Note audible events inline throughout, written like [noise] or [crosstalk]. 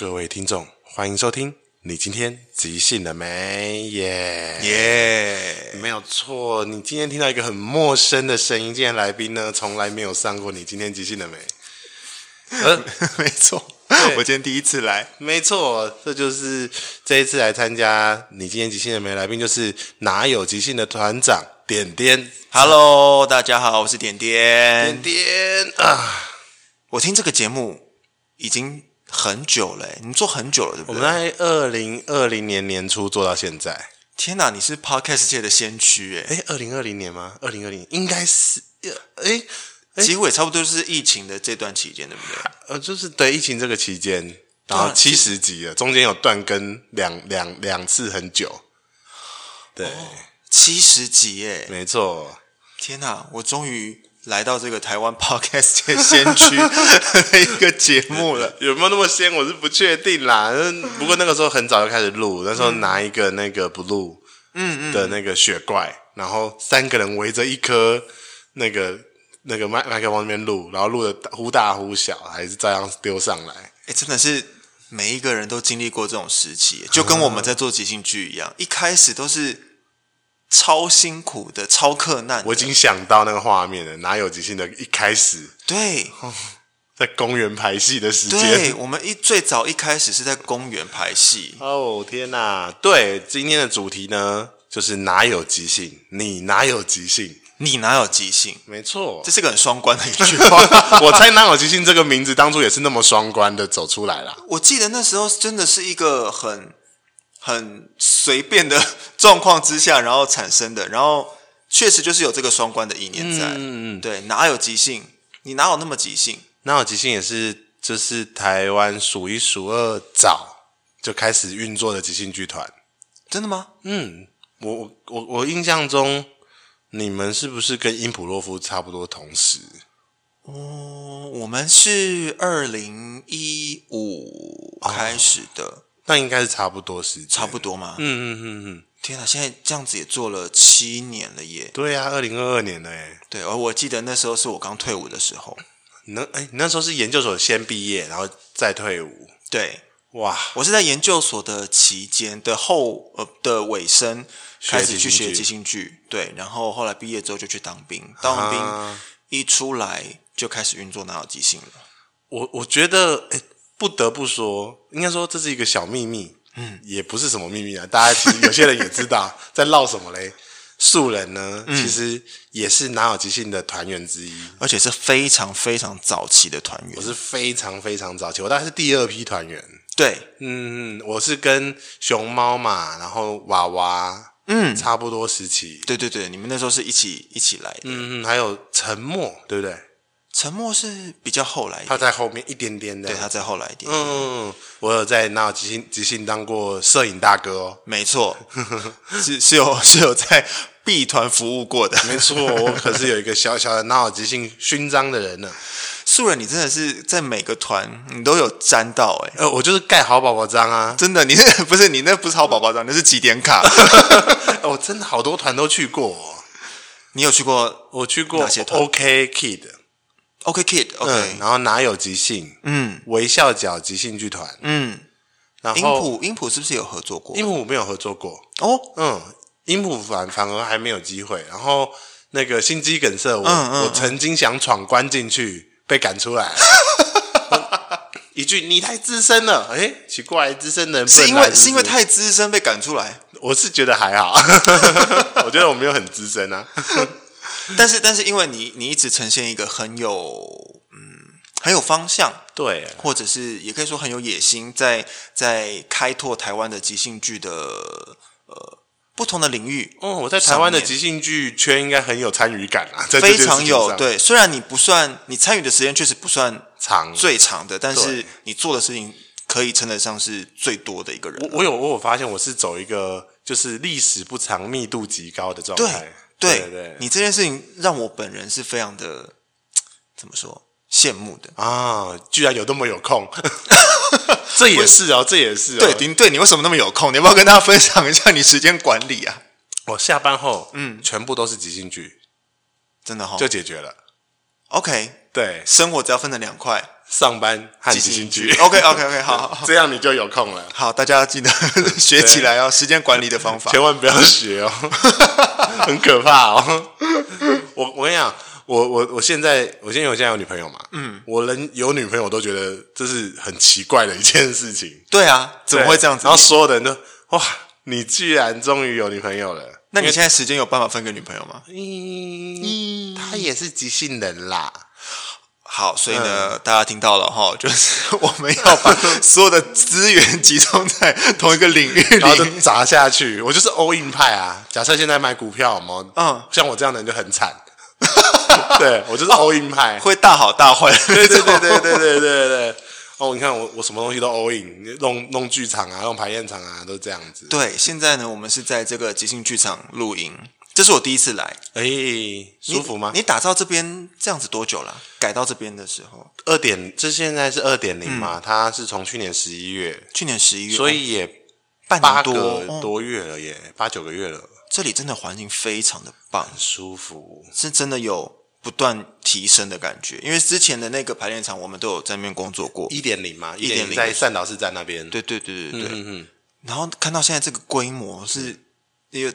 各位听众，欢迎收听。你今天即兴了没？耶耶，没有错。你今天听到一个很陌生的声音，今天来宾呢，从来没有上过。你今天即兴了没？呃，[laughs] 没错，我今天第一次来。没错，这就是这一次来参加你今天即兴了没？来宾就是哪有即兴的团长点点。Hello，大家好，我是点点。点点啊，我听这个节目已经很久了，你做很久了，对不对？我们在二零二零年年初做到现在。天哪，你是 Podcast 界的先驱哎！哎，二零二零年吗？二零二零应该是，哎。几乎也差不多是疫情的这段期间，对不对？呃，就是对疫情这个期间，然后七十集了，中间有断更两两两次，很久。对，哦、七十集哎，没错。天哪，我终于来到这个台湾 Podcast 的先驱的一个节目了。[laughs] 有没有那么先？我是不确定啦。不过那个时候很早就开始录，那时候拿一个那个 Blue 嗯嗯的那个雪怪，然后三个人围着一颗那个。那个麦麦克风那边录，然后录的忽大忽小，还是照样丢上来。哎，真的是每一个人都经历过这种时期，就跟我们在做即兴剧一样，嗯、一开始都是超辛苦的、超克难。我已经想到那个画面了，哪有即兴的一开始？对，[laughs] 在公园排戏的时间。对，我们一最早一开始是在公园排戏。哦天哪！对，今天的主题呢，就是哪有即兴？你哪有即兴？你哪有即兴？没错，这是个很双关的一句话。[laughs] 我猜“哪有即兴”这个名字当初也是那么双关的走出来了。我记得那时候真的是一个很很随便的 [laughs] 状况之下，然后产生的，然后确实就是有这个双关的意念在。嗯嗯，对，哪有即兴？你哪有那么即兴？哪有即兴也是就是台湾数一数二早就开始运作的即兴剧团。真的吗？嗯，我我我印象中。你们是不是跟因普洛夫差不多同时？哦，我们是二零一五开始的，哦、那应该是差不多时间，差不多嘛。嗯嗯嗯嗯。天哪，现在这样子也做了七年了耶！对呀、啊，二零二二年了耶。对，而我记得那时候是我刚退伍的时候。那哎，你那时候是研究所先毕业，然后再退伍。对，哇，我是在研究所的期间的后呃的尾声。开始去学即兴剧，对，然后后来毕业之后就去当兵，当完兵一出来就开始运作哪有即兴了。我我觉得，诶，不得不说，应该说这是一个小秘密，嗯，也不是什么秘密啊，大家其实有些人也知道 [laughs] 在闹什么嘞。素人呢，嗯、其实也是南有即兴的团员之一，而且是非常非常早期的团员。我是非常非常早期，我大概是第二批团员。对，嗯，我是跟熊猫嘛，然后娃娃。嗯，差不多时期。对对对，你们那时候是一起一起来的。嗯嗯，还有沉默，对不对？沉默是比较后来的，他在后面一点点的。对，他在后来一点点。嗯，我有在哪有即兴即兴当过摄影大哥哦。没错，[laughs] 是是有是有在 B 团服务过的。没错，我可是有一个小小的哪有即兴勋章的人呢。素人，你真的是在每个团你都有沾到哎、欸，呃，我就是盖好宝宝章啊，真的，你那 [laughs] 不是你那不是好宝宝章，那是几点卡。我 [laughs] 真的好多团都去过、哦，你有去过？我去过哪些团？OK Kid，OK Kid，OK，、嗯、然后哪有即兴？嗯，微笑角即兴剧团，嗯，然后音谱音谱是不是有合作过？音谱没有合作过哦，嗯，音谱反反而还没有机会。然后那个心肌梗塞我，我、嗯嗯、我曾经想闯关进去。被赶出来，[laughs] 一句“你太资深了”，哎，奇怪，资深的人是因为是因为太资深被赶出来。我是觉得还好，[laughs] 我觉得我没有很资深啊。但是，但是因为你你一直呈现一个很有嗯很有方向，对，或者是也可以说很有野心，在在开拓台湾的即兴剧的呃。不同的领域哦，我在台湾的即兴剧圈应该很有参与感啊，非常有。对，虽然你不算，你参与的时间确实不算长，最长的，但是你做的事情可以称得上是最多的一个人。我我有我有发现，我是走一个就是历史不长、密度极高的状态。对你这件事情让我本人是非常的 [tsk] 怎么说羡慕的啊！居然有那么有空。[laughs] 这也是哦，这也是哦。对，您，对，你为什么那么有空？你要不要跟大家分享一下你时间管理啊？我下班后，嗯，全部都是即兴剧，真的哈、哦，就解决了。OK，对，生活只要分成两块，上班和即兴剧。OK OK OK，好，好，好，[laughs] 这样你就有空了。好，大家记得 [laughs] 学起来哦，时间管理的方法，千万不要学哦，[laughs] 很可怕哦。我我跟你讲，我我我现在我现在我现在有女朋友嘛，嗯，我能有女朋友我都觉得这是很奇怪的一件事情。对啊，怎么会这样子？然后所有的人都哇，你居然终于有女朋友了。那你现在时间有办法分给女朋友吗？嗯，她也是即兴人啦。好，所以呢，嗯、大家听到了哈，[laughs] 就是我们要把所有的资源集中在同一个领域里，然后就砸下去。我就是 all in 派啊。假设现在买股票嘛，嗯，像我这样的人就很惨。[laughs] 对，我就是 all in 派，会大好大坏。[laughs] 对对对对对对对对。哦，你看我我什么东西都 all in，弄弄剧场啊，弄排练场啊，都这样子。对，现在呢，我们是在这个即兴剧场录音，这是我第一次来，哎，舒服吗？你，你打造这边这样子多久了？改到这边的时候，二点，这现在是二点零嘛？它是从去年十一月，去年十一月，所以也半年多多月了耶，八九个月了。这里真的环境非常的棒，很舒服，是真的有。不断提升的感觉，因为之前的那个排练场，我们都有在那边工作过。一点零嘛，一点零在善导市站那边。对对对对对。嗯嗯。然后看到现在这个规模，是一个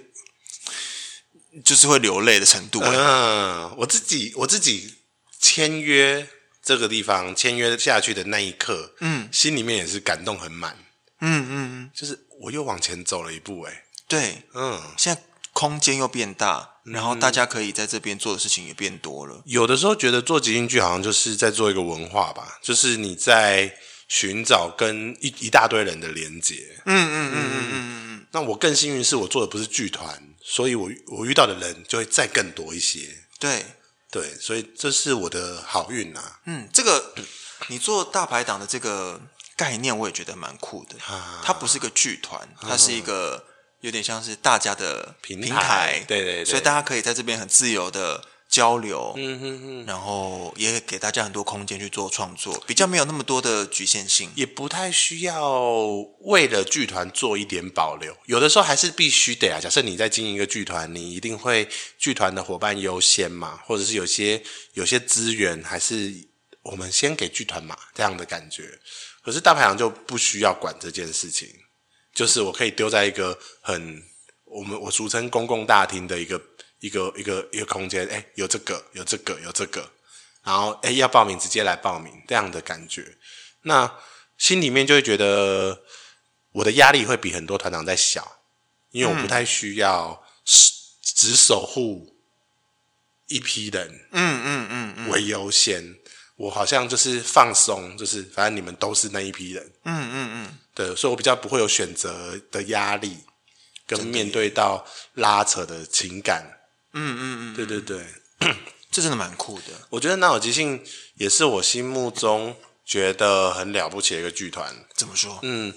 就是会流泪的程度。嗯，我自己我自己签约这个地方签约下去的那一刻，嗯，心里面也是感动很满。嗯嗯嗯，就是我又往前走了一步，哎，对，嗯，现在。空间又变大，然后大家可以在这边做的事情也变多了。有的时候觉得做即兴剧好像就是在做一个文化吧，就是你在寻找跟一一大堆人的连接。嗯嗯嗯嗯嗯嗯。那我更幸运是我做的不是剧团，所以我我遇到的人就会再更多一些。对对，所以这是我的好运啊。嗯，这个你做大排档的这个概念，我也觉得蛮酷的。它不是个剧团，它是一个。有点像是大家的平台，平台对，对对，所以大家可以在这边很自由的交流，嗯哼哼，然后也给大家很多空间去做创作，比较没有那么多的局限性，也不太需要为了剧团做一点保留，有的时候还是必须得啊。假设你在经营一个剧团，你一定会剧团的伙伴优先嘛，或者是有些有些资源还是我们先给剧团嘛，这样的感觉。可是大排档就不需要管这件事情。就是我可以丢在一个很我们我俗称公共大厅的一个一个一个一个空间，哎，有这个有这个有这个，然后哎要报名直接来报名这样的感觉，那心里面就会觉得我的压力会比很多团长在小，因为我不太需要只守护一批人，嗯嗯嗯嗯。为优先，我好像就是放松，就是反正你们都是那一批人，嗯嗯嗯。对，所以我比较不会有选择的压力，跟面对到拉扯的情感。嗯嗯嗯，对对对，[coughs] 这真的蛮酷的。我觉得南有即兴也是我心目中觉得很了不起的一个剧团。怎么说？嗯，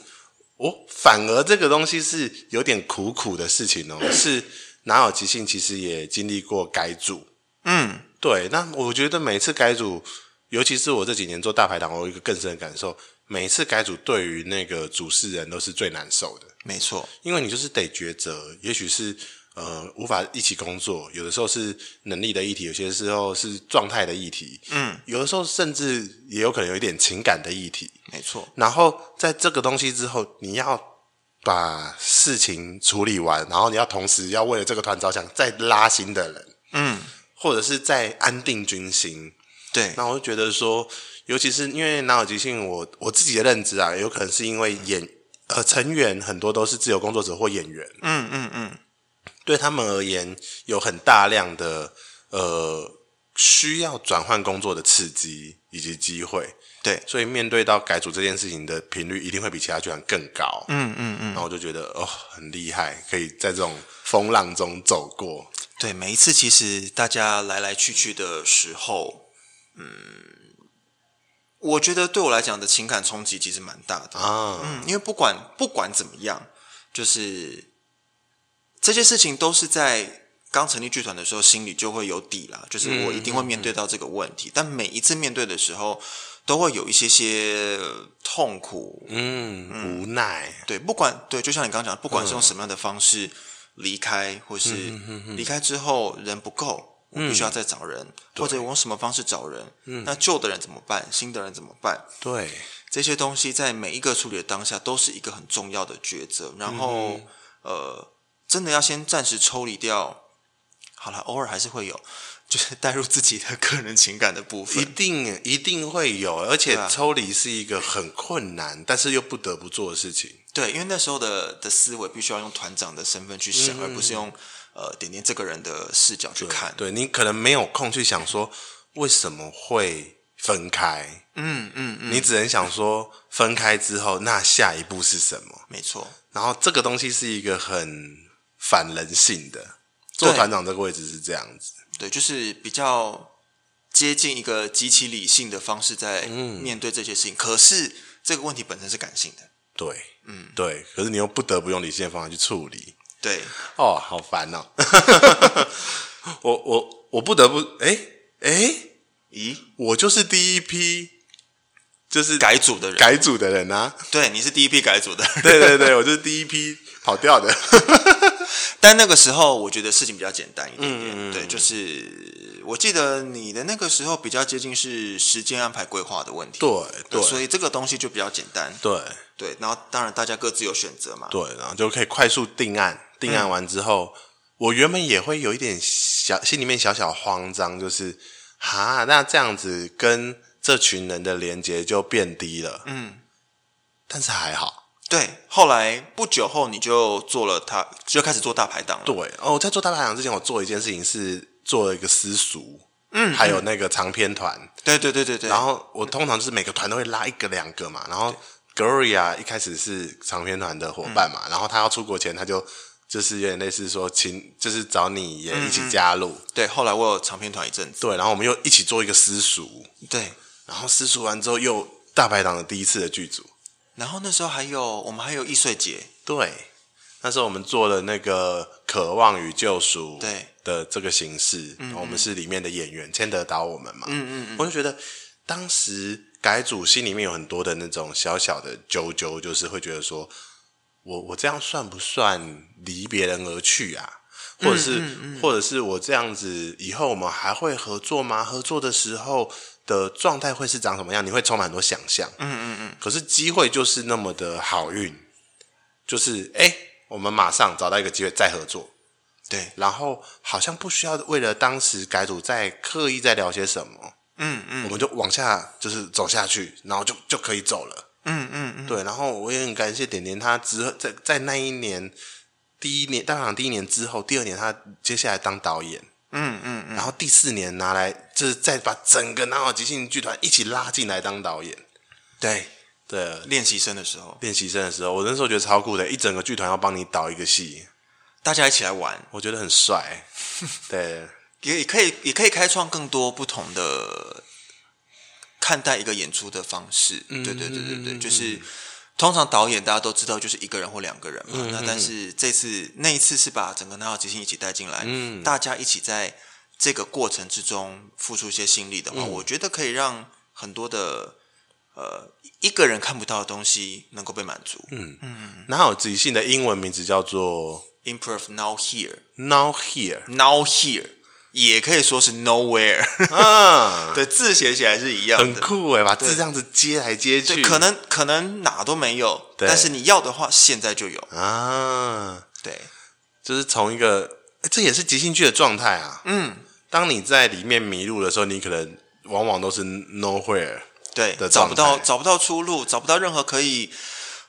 我反而这个东西是有点苦苦的事情哦。[coughs] 是南有即兴其实也经历过改组。嗯，对。那我觉得每次改组，尤其是我这几年做大排档，我有一个更深的感受。每次改组，对于那个主事人都是最难受的。没错，因为你就是得抉择，也许是呃无法一起工作，有的时候是能力的议题，有些时候是状态的议题，嗯，有的时候甚至也有可能有一点情感的议题。没错，然后在这个东西之后，你要把事情处理完，然后你要同时要为了这个团着想，再拉新的人，嗯，或者是再安定军心。对，那我就觉得说。尤其是因为哪有即兴，我我自己的认知啊，有可能是因为演呃成员很多都是自由工作者或演员，嗯嗯嗯，对他们而言有很大量的呃需要转换工作的刺激以及机会，对，所以面对到改组这件事情的频率一定会比其他剧团更高，嗯嗯嗯，然后我就觉得哦很厉害，可以在这种风浪中走过，对，每一次其实大家来来去去的时候，嗯。我觉得对我来讲的情感冲击其实蛮大的啊，嗯，因为不管不管怎么样，就是这些事情都是在刚成立剧团的时候心里就会有底啦，就是我一定会面对到这个问题，但每一次面对的时候都会有一些些痛苦，嗯，嗯，无奈，对，不管对，就像你刚刚讲，不管是用什么样的方式离开，或是离开之后人不够，我必须要再找人，嗯、或者我用什么方式找人？嗯，那旧的人怎么办？新的人怎么办？对，这些东西在每一个处理的当下都是一个很重要的抉择。然后，嗯、呃，真的要先暂时抽离掉。好了，偶尔还是会有，[laughs] 就是带入自己的个人情感的部分，一定一定会有，而且抽离是一个很困难，但是又不得不做的事情。对，因为那时候的的思维必须要用团长的身份去想，嗯、而不是用呃点点这个人的视角去看。对，对你可能没有空去想说为什么会分开。嗯嗯嗯，你只能想说分开之后，那下一步是什么？没错。然后这个东西是一个很反人性的，做团长这个位置是这样子。对，就是比较接近一个极其理性的方式在面对这些事情。嗯、可是这个问题本身是感性的。对，嗯，对，可是你又不得不用理性的方法去处理。对，哦，好烦哦。[laughs] 我我我不得不，哎哎，咦，我就是第一批，就是改组的人，改组的人啊。对，你是第一批改组的人。对对对，我就是第一批跑掉的。[laughs] 但那个时候，我觉得事情比较简单一点点。嗯、对，就是我记得你的那个时候比较接近是时间安排规划的问题。对对，所以这个东西就比较简单。对对，然后当然大家各自有选择嘛。对，然后就可以快速定案。定案完之后，嗯、我原本也会有一点小心里面小小慌张，就是哈，那这样子跟这群人的连接就变低了。嗯，但是还好。对，后来不久后你就做了他，他就开始做大排档了。对哦，在做大排档之前，我做一件事情是做了一个私塾，嗯，还有那个长篇团。对对对对对。然后我通常就是每个团都会拉一个两个嘛。然后 Gloria 一开始是长篇团的伙伴嘛，嗯、然后他要出国前，他就就是有点类似说，请就是找你也一起加入。对，后来我有长篇团一阵子。对，然后我们又一起做一个私塾。对，然后私塾完之后，又大排档的第一次的剧组。然后那时候还有我们还有易碎节，对，那时候我们做了那个《渴望与救赎》对的这个形式，我们是里面的演员，签得到我们嘛，嗯嗯嗯，我就觉得当时改组心里面有很多的那种小小的揪揪，就是会觉得说，我我这样算不算离别人而去啊？或者是嗯嗯嗯或者是我这样子以后我们还会合作吗？合作的时候。的状态会是长什么样？你会充满很多想象。嗯嗯嗯。可是机会就是那么的好运，就是哎，我们马上找到一个机会再合作。对。然后好像不需要为了当时改组再刻意再聊些什么。嗯嗯。我们就往下就是走下去，然后就就可以走了。嗯嗯嗯。对。然后我也很感谢点点，他之后在在那一年第一年当场第一年之后，第二年他接下来当导演。嗯嗯嗯，然后第四年拿来就是再把整个南澳即兴剧团一起拉进来当导演，对。对，练习生的时候，练习生的时候，我那时候觉得超酷的，一整个剧团要帮你导一个戏，大家一起来玩，我觉得很帅，[laughs] 对，也也可以也可以开创更多不同的看待一个演出的方式，嗯、对对对对对，就是。通常导演大家都知道就是一个人或两个人嘛，嗯、那但是这次那一次是把整个南岛即兴一起带进来，嗯、大家一起在这个过程之中付出一些心力的话，嗯、我觉得可以让很多的呃一个人看不到的东西能够被满足。嗯。嗯，南岛即兴的英文名字叫做 Improve Now Here Now Here Now Here。也可以说是 nowhere 嗯，[laughs] 对，字写起来是一样的，很酷诶，把字这样子接来接去，可能可能哪都没有，对。但是你要的话，现在就有。啊。对，就是从一个，这也是即兴剧的状态啊。嗯，当你在里面迷路的时候，你可能往往都是 nowhere，对，找不到找不到出路，找不到任何可以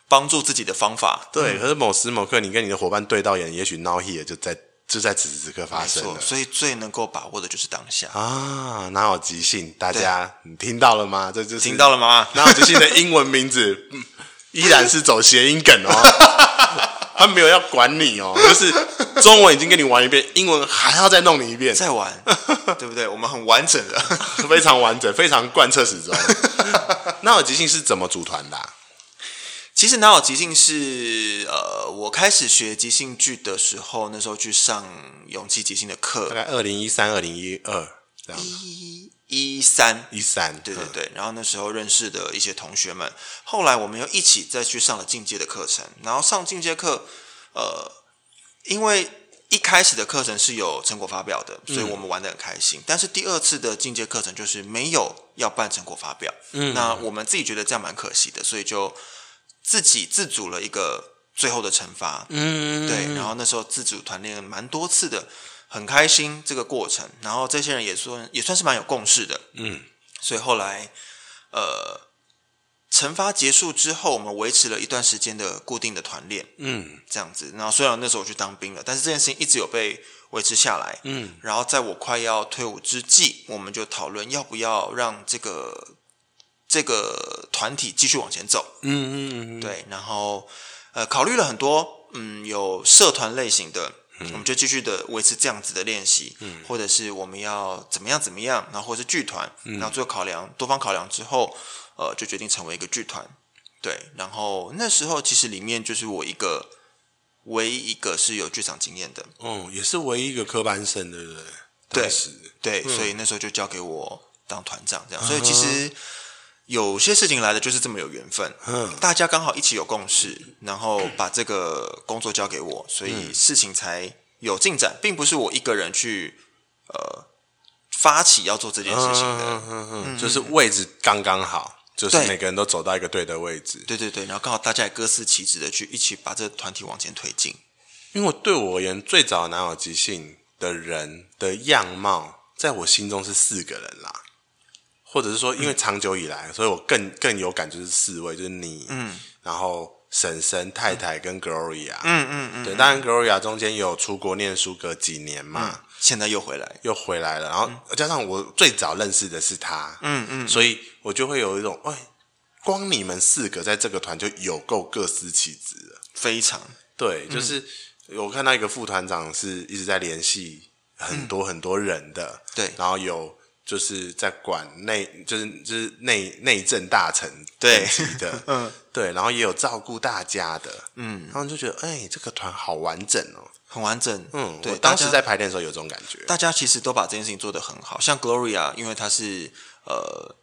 帮助自己的方法。对，嗯、可是某时某刻，你跟你的伙伴对到眼，也许 now here 就在。就在此时此刻发生了，所以最能够把握的就是当下啊！南岛即兴，大家你听到了吗？这就是听到了吗？南岛即兴的英文名字，嗯，依然是走谐音梗哦。[laughs] 他没有要管你哦，就是中文已经跟你玩一遍，英文还要再弄你一遍，再玩，[laughs] 对不对？我们很完整的，[laughs] 非常完整，非常贯彻始终。那我即兴是怎么组团的啊？其实南岛即兴是呃，我开始学即兴剧的时候，那时候去上勇气即兴的课，大概二零一三、二零一二这样。一一三一三，对对对。然后那时候认识的一些同学们，后来我们又一起再去上了进阶的课程。然后上进阶课，呃，因为一开始的课程是有成果发表的，所以我们玩的很开心。嗯、但是第二次的进阶课程就是没有要办成果发表，嗯，那我们自己觉得这样蛮可惜的，所以就自己自主了一个最后的惩罚，嗯，对。然后那时候自主团练蛮多次的，很开心这个过程。然后这些人也算也算是蛮有共识的，嗯。所以后来，呃。惩罚结束之后，我们维持了一段时间的固定的团练，嗯，这样子。然后虽然那时候我去当兵了，但是这件事情一直有被维持下来，嗯。然后在我快要退伍之际，我们就讨论要不要让这个这个团体继续往前走，嗯嗯嗯，对。然后呃，考虑了很多，嗯，有社团类型的，嗯，我们就继续的维持这样子的练习，嗯，或者是我们要怎么样怎么样，然后或者是剧团，嗯，然后最后考量多方考量之后。呃，就决定成为一个剧团，对。然后那时候其实里面就是我一个唯一一个是有剧场经验的，哦，也是唯一一个科班生，对不对？对，对，嗯、所以那时候就交给我当团长，这样。所以其实有些事情来的就是这么有缘分，嗯，大家刚好一起有共识，然后把这个工作交给我，所以事情才有进展，并不是我一个人去呃发起要做这件事情的，嗯嗯嗯，就是位置刚刚好。就是每个人都走到一个对的位置，对对对，然后刚好大家也各司其职的去一起把这个团体往前推进。因为对我而言，最早拿有即兴的人的样貌，在我心中是四个人啦，或者是说，因为长久以来，嗯、所以我更更有感就是四位，就是你，嗯，然后婶婶、太太跟 Gloria，嗯嗯嗯，对，当然 Gloria 中间有出国念书隔几年嘛。嗯现在又回来，又回来了，然后加上我最早认识的是他，嗯嗯，所以我就会有一种，哎，光你们四个在这个团就有够各司其职了，非常。对，就是我看到一个副团长是一直在联系很多很多人的，对，然后有就是在管内，就是就是内内政大臣对的，[laughs] 嗯，对，然后也有照顾大家的，嗯，然后就觉得，哎，这个团好完整哦。很完整，嗯，对。当时在排练的时候有这种感觉，大家其实都把这件事情做得很好。像 Gloria，因为她是呃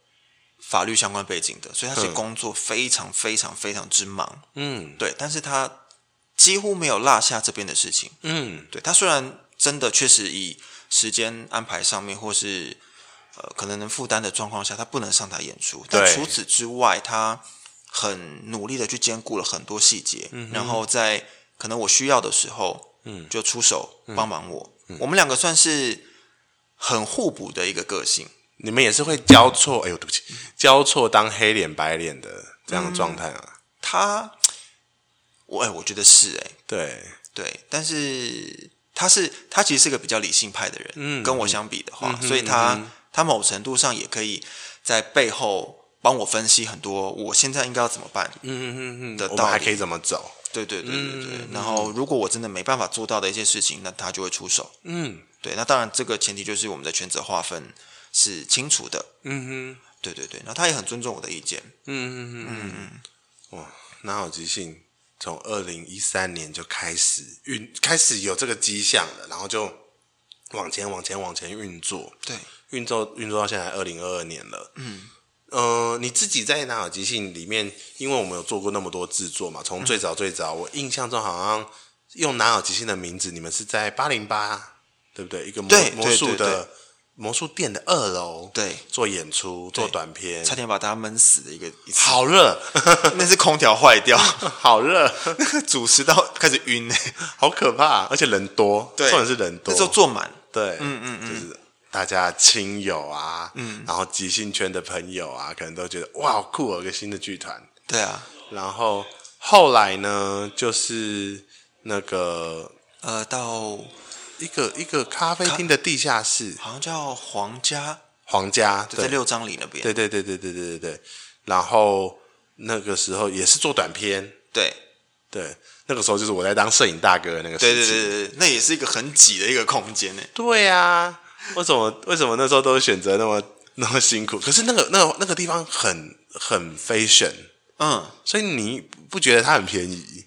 法律相关背景的，所以她是工作非常非常非常之忙，嗯，对。但是她几乎没有落下这边的事情，嗯，对。她虽然真的确实以时间安排上面或是呃可能能负担的状况下，他不能上台演出，但除此之外，他很努力的去兼顾了很多细节，嗯，然后在可能我需要的时候。嗯，就出手帮忙我。我们两个算是很互补的一个个性。你们也是会交错？哎呦，对不起，交错当黑脸白脸的这样的状态啊？嗯、他，我哎，我觉得是哎，对对。但是他是他其实是个比较理性派的人，嗯，跟我相比的话，嗯、所以他、嗯、他某程度上也可以在背后帮我分析很多，我现在应该要怎么办？嗯嗯嗯嗯，的道还可以怎么走？对对对对对，嗯、然后如果我真的没办法做到的一些事情，那他就会出手。嗯，对，那当然这个前提就是我们的权责划分是清楚的。嗯哼，对对对，那他也很尊重我的意见。嗯嗯嗯嗯嗯，哇，那有即兴从二零一三年就开始运，开始有这个迹象了，然后就往前往前往前运作。对，运作运作到现在二零二二年了。嗯。呃，你自己在拿有即兴里面，因为我们有做过那么多制作嘛，从最早最早，我印象中好像用拿有即兴的名字，你们是在八零八，对不对？一个魔魔术的魔术店的二楼，对，做演出做短片，差点把大家闷死的一个，好热，[laughs] 那是空调坏掉，[laughs] 好热，[laughs] 主持到开始晕呢，好可怕，而且人多，对，重点是人多，那时候坐满，对，嗯嗯嗯，就是。大家亲友啊，嗯，然后即兴圈的朋友啊，可能都觉得哇，好酷哦，有个新的剧团。对啊，然后后来呢，就是那个呃，到一个一个咖啡厅的地下室，好像叫皇家，皇家对在六张里那边。对对对对对对对对。然后那个时候也是做短片，对对，那个时候就是我在当摄影大哥的那个时候。对对对对，那也是一个很挤的一个空间呢。对啊。为什么？为什么那时候都选择那么 [laughs] 那么辛苦？可是那个那个那个地方很很 fashion，嗯，所以你不觉得它很便宜？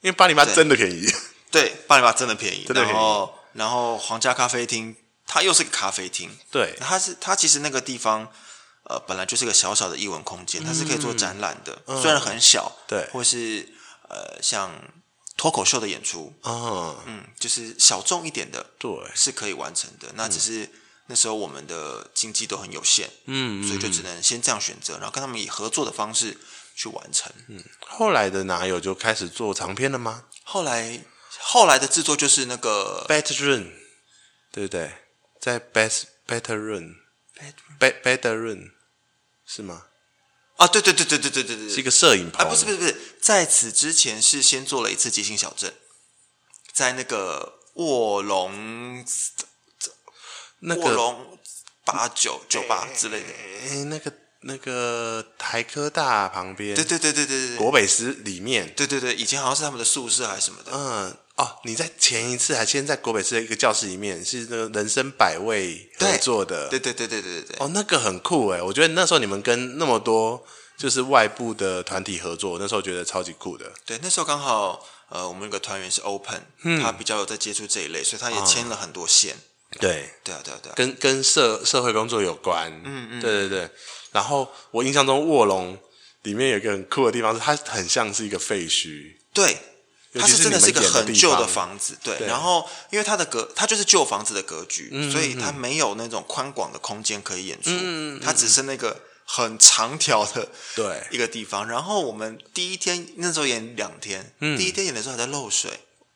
因为八零八真的便宜，对，八零八真的便宜。真的便宜。然后，然后皇家咖啡厅它又是个咖啡厅，对，它是它其实那个地方呃本来就是个小小的艺文空间，它是可以做展览的，嗯、虽然很小，对，或是呃像脱口秀的演出啊，嗯，就是小众一点的，对，是可以完成的。那只是那时候我们的经济都很有限，嗯，所以就只能先这样选择，然后跟他们以合作的方式去完成。嗯，后来的哪有就开始做长片了吗？后来后来的制作就是那个 Better Run，对不对？在 Best Better Run，Better Better Run 是吗？啊，对对对对对对对对，是一个摄影棚。啊，不是不是不是，在此之前是先做了一次即兴小镇，在那个卧龙，那个卧龙八九九八之类的，哎，那个那个台科大旁边，对对对对对对，国北师里面，对对对，以前好像是他们的宿舍还是什么的，嗯。哦，你在前一次还先在国北市的一个教室里面，是那个人生百味合作的，对对对对对对对。哦，那个很酷哎，我觉得那时候你们跟那么多就是外部的团体合作，那时候觉得超级酷的。对，那时候刚好呃，我们有个团员是 Open，嗯，他比较有在接触这一类，所以他也签了很多线。哦、对对啊对啊对啊，跟跟社社会工作有关。嗯嗯，对对对。然后我印象中卧龙里面有一个很酷的地方，是它很像是一个废墟。对。它是真的是一个很旧的房子，对。对然后，因为它的格，它就是旧房子的格局，嗯、所以它没有那种宽广的空间可以演出。嗯、它只是那个很长条的对 [laughs] 一个地方。然后我们第一天那时候演两天，嗯、第一天演的时候还在漏水。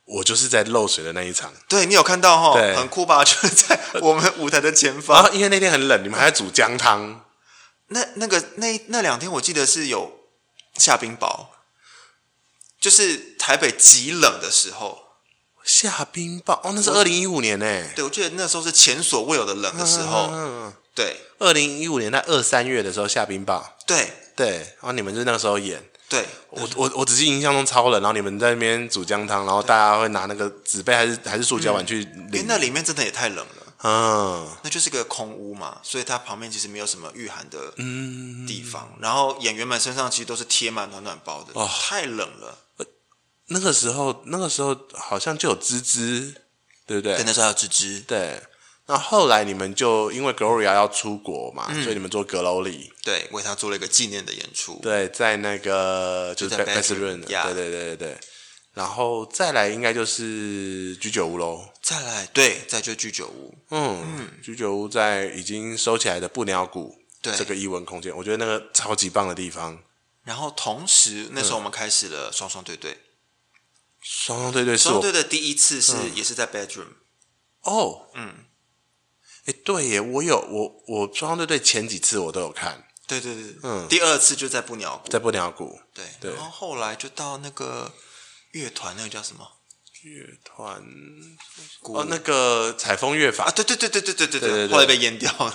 我就是在漏水的那一场。对，你有看到哈？很酷吧？[laughs] 就是在我们舞台的前方。然后因为那天很冷，你们还在煮姜汤。那那个那那两天，我记得是有下冰雹。就是台北极冷的时候下冰雹哦，那是二零一五年呢。对，我记得那时候是前所未有的冷的时候。嗯，对，二零一五年在二三月的时候下冰雹。对对，然后你们就那个时候演。对，我我我只是印象中超冷，然后你们在那边煮姜汤，然后大家会拿那个纸杯还是还是塑胶碗去淋。因为那里面真的也太冷了。嗯，那就是个空屋嘛，所以它旁边其实没有什么御寒的地方。嗯、然后演员们身上其实都是贴满暖暖包的。哦，太冷了。那个时候，那个时候好像就有芝芝，对不对？对，那时候还有芝芝。对，那后来你们就因为 Gloria 要出国嘛，嗯、所以你们做阁楼里，对，为他做了一个纪念的演出。对，在那个就是 Best Run，对对对对对。然后再来应该就是居酒屋喽。再来，对，再就居酒屋。嗯嗯，居酒屋在已经收起来的布鸟谷，对。这个艺文空间，我觉得那个超级棒的地方。然后同时，那时候我们开始了双双对对。双双对对，双双对对的第一次是、嗯、也是在 bedroom 哦，嗯，哎，对耶，我有我我双双对对前几次我都有看，对对对，嗯，第二次就在布鸟谷，在布鸟谷，对对，然后后来就到那个乐团，那个叫什么？乐团。哦，那个采风乐法。啊，对对对对对对对对，后来被淹掉了。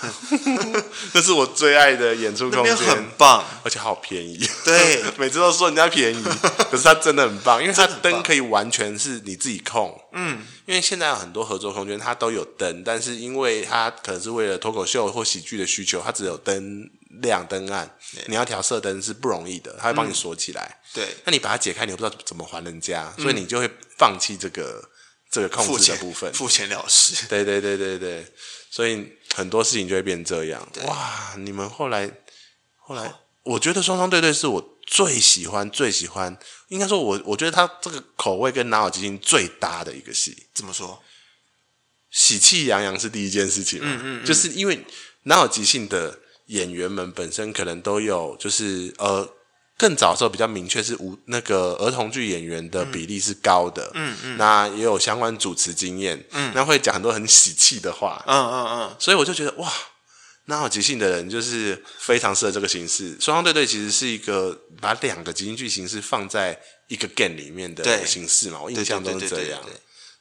[laughs] 那是我最爱的演出空间，很棒，而且好便宜。对，[laughs] 每次都说人家便宜，[laughs] 可是它真的很棒，因为它灯可以完全是你自己控。嗯，因为现在有很多合作空间，它都有灯，但是因为它可能是为了脱口秀或喜剧的需求，它只有灯亮灯暗，你要调色灯是不容易的，它会帮你锁起来。对，那你把它解开，你又不知道怎么还人家，所以你就会放弃这个这个控制的部分，付钱了事。对对对对对，所以很多事情就会变这样。哇，你们后来后来，我觉得双双对对是我最喜欢最喜欢，应该说我我觉得他这个口味跟哪有即兴最搭的一个戏。怎么说？喜气洋洋是第一件事情嘛，嗯嗯，就是因为哪有即兴的演员们本身可能都有，就是呃。更早的时候比较明确是无那个儿童剧演员的比例是高的，嗯嗯，嗯那也有相关主持经验，嗯，那会讲很多很喜气的话，嗯嗯嗯，所以我就觉得哇，那好即兴的人就是非常适合这个形式。双双对对其实是一个把两个即兴剧形式放在一个 game 里面的形式嘛，我印象中是这样。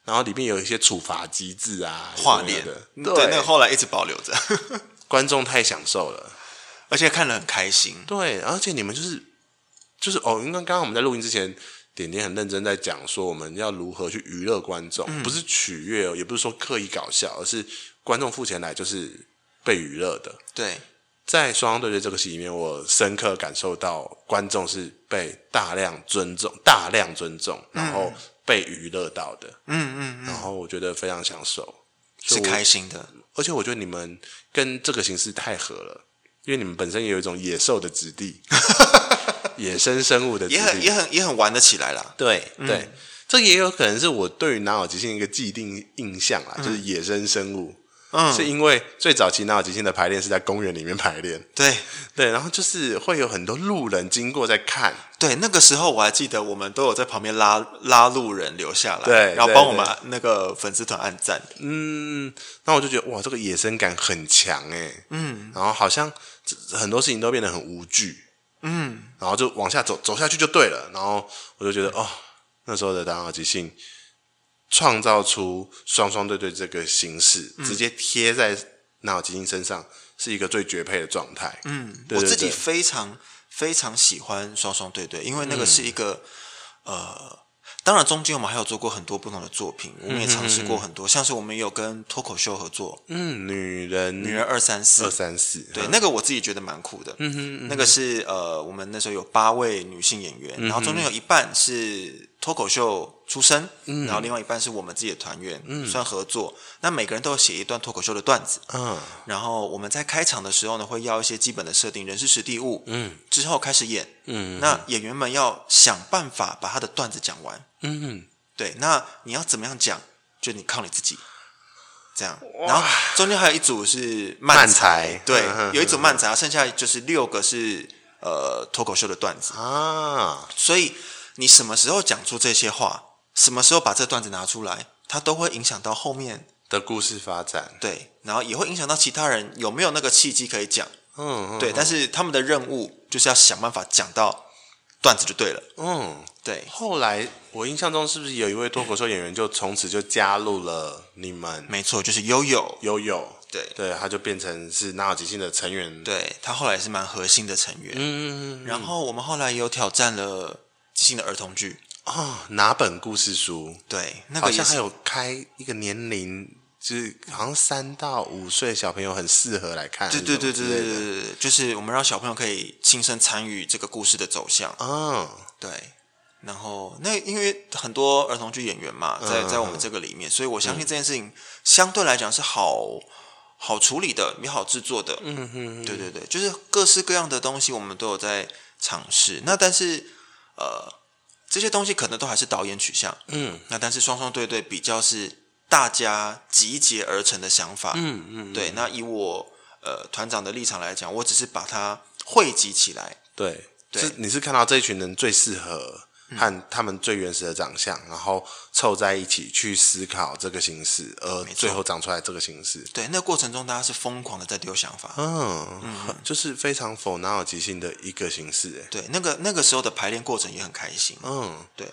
然后里面有一些处罚机制啊，画面。的，对，对，那个后来一直保留着，观众太享受了，而且看得很开心。对，而且你们就是。就是哦，因为刚刚我们在录音之前，点点很认真在讲说我们要如何去娱乐观众，嗯、不是取悦，也不是说刻意搞笑，而是观众付钱来就是被娱乐的。对，在双方对决这个戏里面，我深刻感受到观众是被大量尊重、大量尊重，然后被娱乐到的。嗯嗯，嗯然后我觉得非常享受，是开心的。而且我觉得你们跟这个形式太合了，因为你们本身也有一种野兽的质地。[laughs] 野生生物的，也很也很也很玩得起来啦。对对，这也有可能是我对于哪有即兴一个既定印象啦，嗯、就是野生生物。嗯，是因为最早期哪有即兴的排练是在公园里面排练。对 [laughs] 对，然后就是会有很多路人经过在看。对，那个时候我还记得，我们都有在旁边拉拉路人留下来，对，然后帮我们那个粉丝团按赞。嗯，那我就觉得哇，这个野生感很强诶。嗯，然后好像很多事情都变得很无惧。嗯，然后就往下走，走下去就对了。然后我就觉得哦。那时候的哪有即兴，创造出双双对对这个形式，嗯、直接贴在哪有即兴身上，是一个最绝配的状态。嗯，对对对，我自己非常非常喜欢双双对对，因为那个是一个、嗯、呃。当然，中间我们还有做过很多不同的作品，我们也尝试过很多，嗯、像是我们有跟脱口秀合作，嗯，女人女人二三四。二三四，对，嗯、那个我自己觉得蛮酷的，嗯哼，嗯，那个是呃，我们那时候有八位女性演员，嗯、然后中间有一半是脱口秀出身，嗯，然后另外一半是我们自己的团员，嗯，算合作。那每个人都有写一段脱口秀的段子，嗯，然后我们在开场的时候呢，会要一些基本的设定，人是实地物，嗯，之后开始演，嗯，那演员们要想办法把他的段子讲完，嗯，对，那你要怎么样讲，就你靠你自己，这样。然后中间还有一组是慢才，对，有一组慢才，剩下就是六个是呃脱口秀的段子。啊，所以你什么时候讲出这些话？什么时候把这段子拿出来，它都会影响到后面的故事发展。对，然后也会影响到其他人有没有那个契机可以讲。嗯，嗯对。但是他们的任务就是要想办法讲到段子就对了。嗯，对。后来我印象中是不是有一位脱口秀演员就从此就加入了你们？没错，就是悠悠。悠悠。对对，他就变成是哪有即兴的成员。对，他后来是蛮核心的成员。嗯嗯嗯。然后我们后来也有挑战了即兴的儿童剧。哦，哪本故事书？对，那个好像还有开一个年龄，就是好像三到五岁小朋友很适合来看。对对对对对对，就是我们让小朋友可以亲身参与这个故事的走向。嗯，对。然后那因为很多儿童剧演员嘛，在在我们这个里面，所以我相信这件事情相对来讲是好好处理的，也好制作的。嗯哼，对对对，就是各式各样的东西我们都有在尝试。那但是呃。这些东西可能都还是导演取向，嗯，那但是双双对对比较是大家集结而成的想法，嗯嗯，对。那以我呃团长的立场来讲，我只是把它汇集起来，对，对，是你是看到这一群人最适合。和他们最原始的长相，然后凑在一起去思考这个形式，而最后长出来这个形式。对，那个过程中大家是疯狂的在丢想法，嗯，嗯就是非常否哪有即兴的一个形式。哎，对，那个那个时候的排练过程也很开心。嗯，对，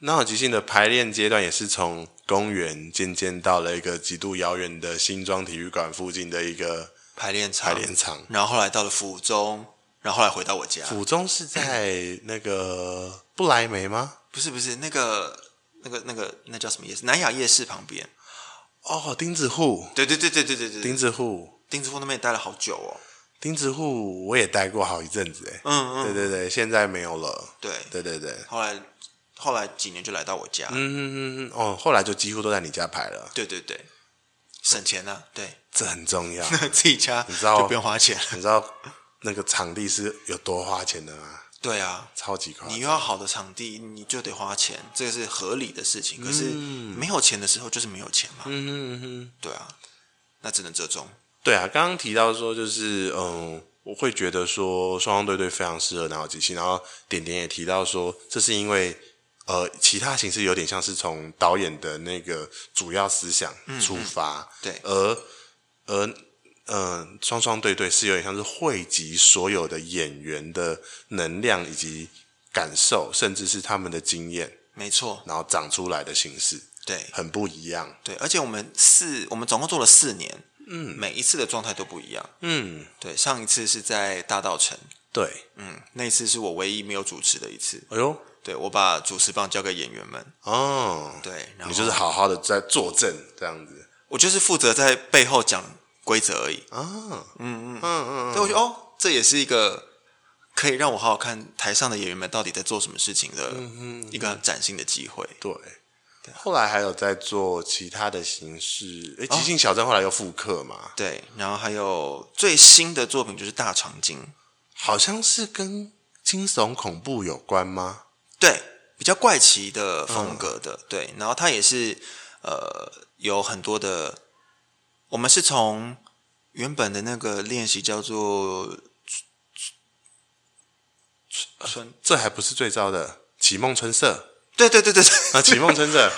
哪有即兴的排练阶段也是从公园渐渐到了一个极度遥远的新庄体育馆附近的一个排练场，排练场，然后后来到了府中。然后后来回到我家。府中是在那个不来梅吗？不是不是，那个那个那个那叫什么夜市？南雅夜市旁边。哦，钉子户。对对对对对对对。钉子户，钉子户那边也待了好久哦。钉子户我也待过好一阵子哎。嗯嗯。对对对，现在没有了。对对对对。后来后来几年就来到我家。嗯嗯嗯哦，后来就几乎都在你家排了。对对对，省钱啊，对，这很重要。[laughs] 自己家你知道就不用花钱，你知道。那个场地是有多花钱的吗？对啊，超级夸张。你又要好的场地，你就得花钱，这个是合理的事情。可是没有钱的时候，就是没有钱嘛。嗯哼嗯哼，对啊，那只能折中。对啊，刚刚提到说，就是嗯，我会觉得说，双方对对非常适合哪有即兴。然后点点也提到说，这是因为呃，其他形式有点像是从导演的那个主要思想出发，嗯、对，而而。嗯，双双对对是有点像是汇集所有的演员的能量以及感受，甚至是他们的经验，没错，然后长出来的形式，对，很不一样，对，而且我们四，我们总共做了四年，嗯，每一次的状态都不一样，嗯，对，上一次是在大道城，对，嗯，那一次是我唯一没有主持的一次，哎呦，对，我把主持棒交给演员们，哦，对，然后你就是好好的在坐镇这样子，我就是负责在背后讲。规则而已。啊，嗯嗯嗯。嗯，所以我觉得哦，这也是一个可以让我好好看台上的演员们到底在做什么事情的一个崭新的机会。对，后来还有在做其他的形式，哎，即兴小镇后来又复刻嘛，对，然后还有最新的作品就是大长今，好像是跟惊悚恐怖有关吗？对比较怪奇的风格的，嗯、对。然后它也是呃有很多的，我们是从原本的那个练习叫做春，呃、这还不是最糟的，启梦春色。对对对对对啊，启梦春色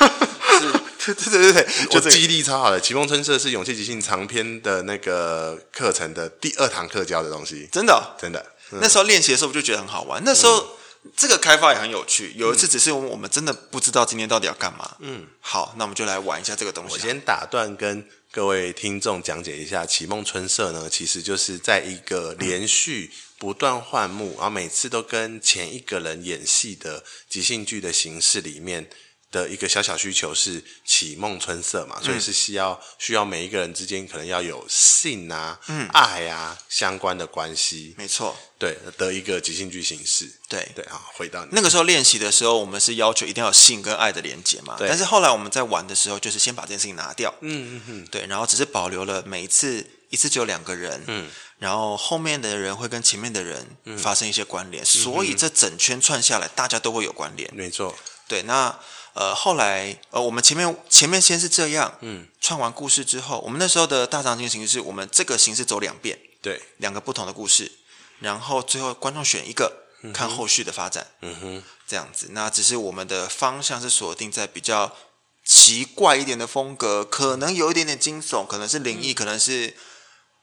是，对对对对对，就记忆力超好的。启梦春色是勇气即兴长篇的那个课程的第二堂课教的东西，真的、哦、真的。嗯、那时候练习的时候，我就觉得很好玩。那时候。嗯这个开发也很有趣。有一次，只是我们真的不知道今天到底要干嘛。嗯，好，那我们就来玩一下这个东西。我先打断，跟各位听众讲解一下，启梦春色呢，其实就是在一个连续不断换幕，然后每次都跟前一个人演戏的即兴剧的形式里面。的一个小小需求是启梦春色嘛，所以是需要需要每一个人之间可能要有性啊、嗯、爱啊相关的关系，没错，对的一个即兴剧形式，对。对啊，回到你。那个时候练习的时候，我们是要求一定要有性跟爱的连接嘛，对。但是后来我们在玩的时候，就是先把这件事情拿掉，嗯嗯嗯，对，然后只是保留了每一次一次只有两个人，嗯，然后后面的人会跟前面的人发生一些关联，嗯、所以这整圈串下来，大家都会有关联，没错，对，那。呃，后来呃，我们前面前面先是这样，嗯，串完故事之后，我们那时候的大长今形式我们这个形式走两遍，对，两个不同的故事，然后最后观众选一个，嗯、看后续的发展，嗯哼，这样子。那只是我们的方向是锁定在比较奇怪一点的风格，可能有一点点惊悚，可能是灵异，嗯、可能是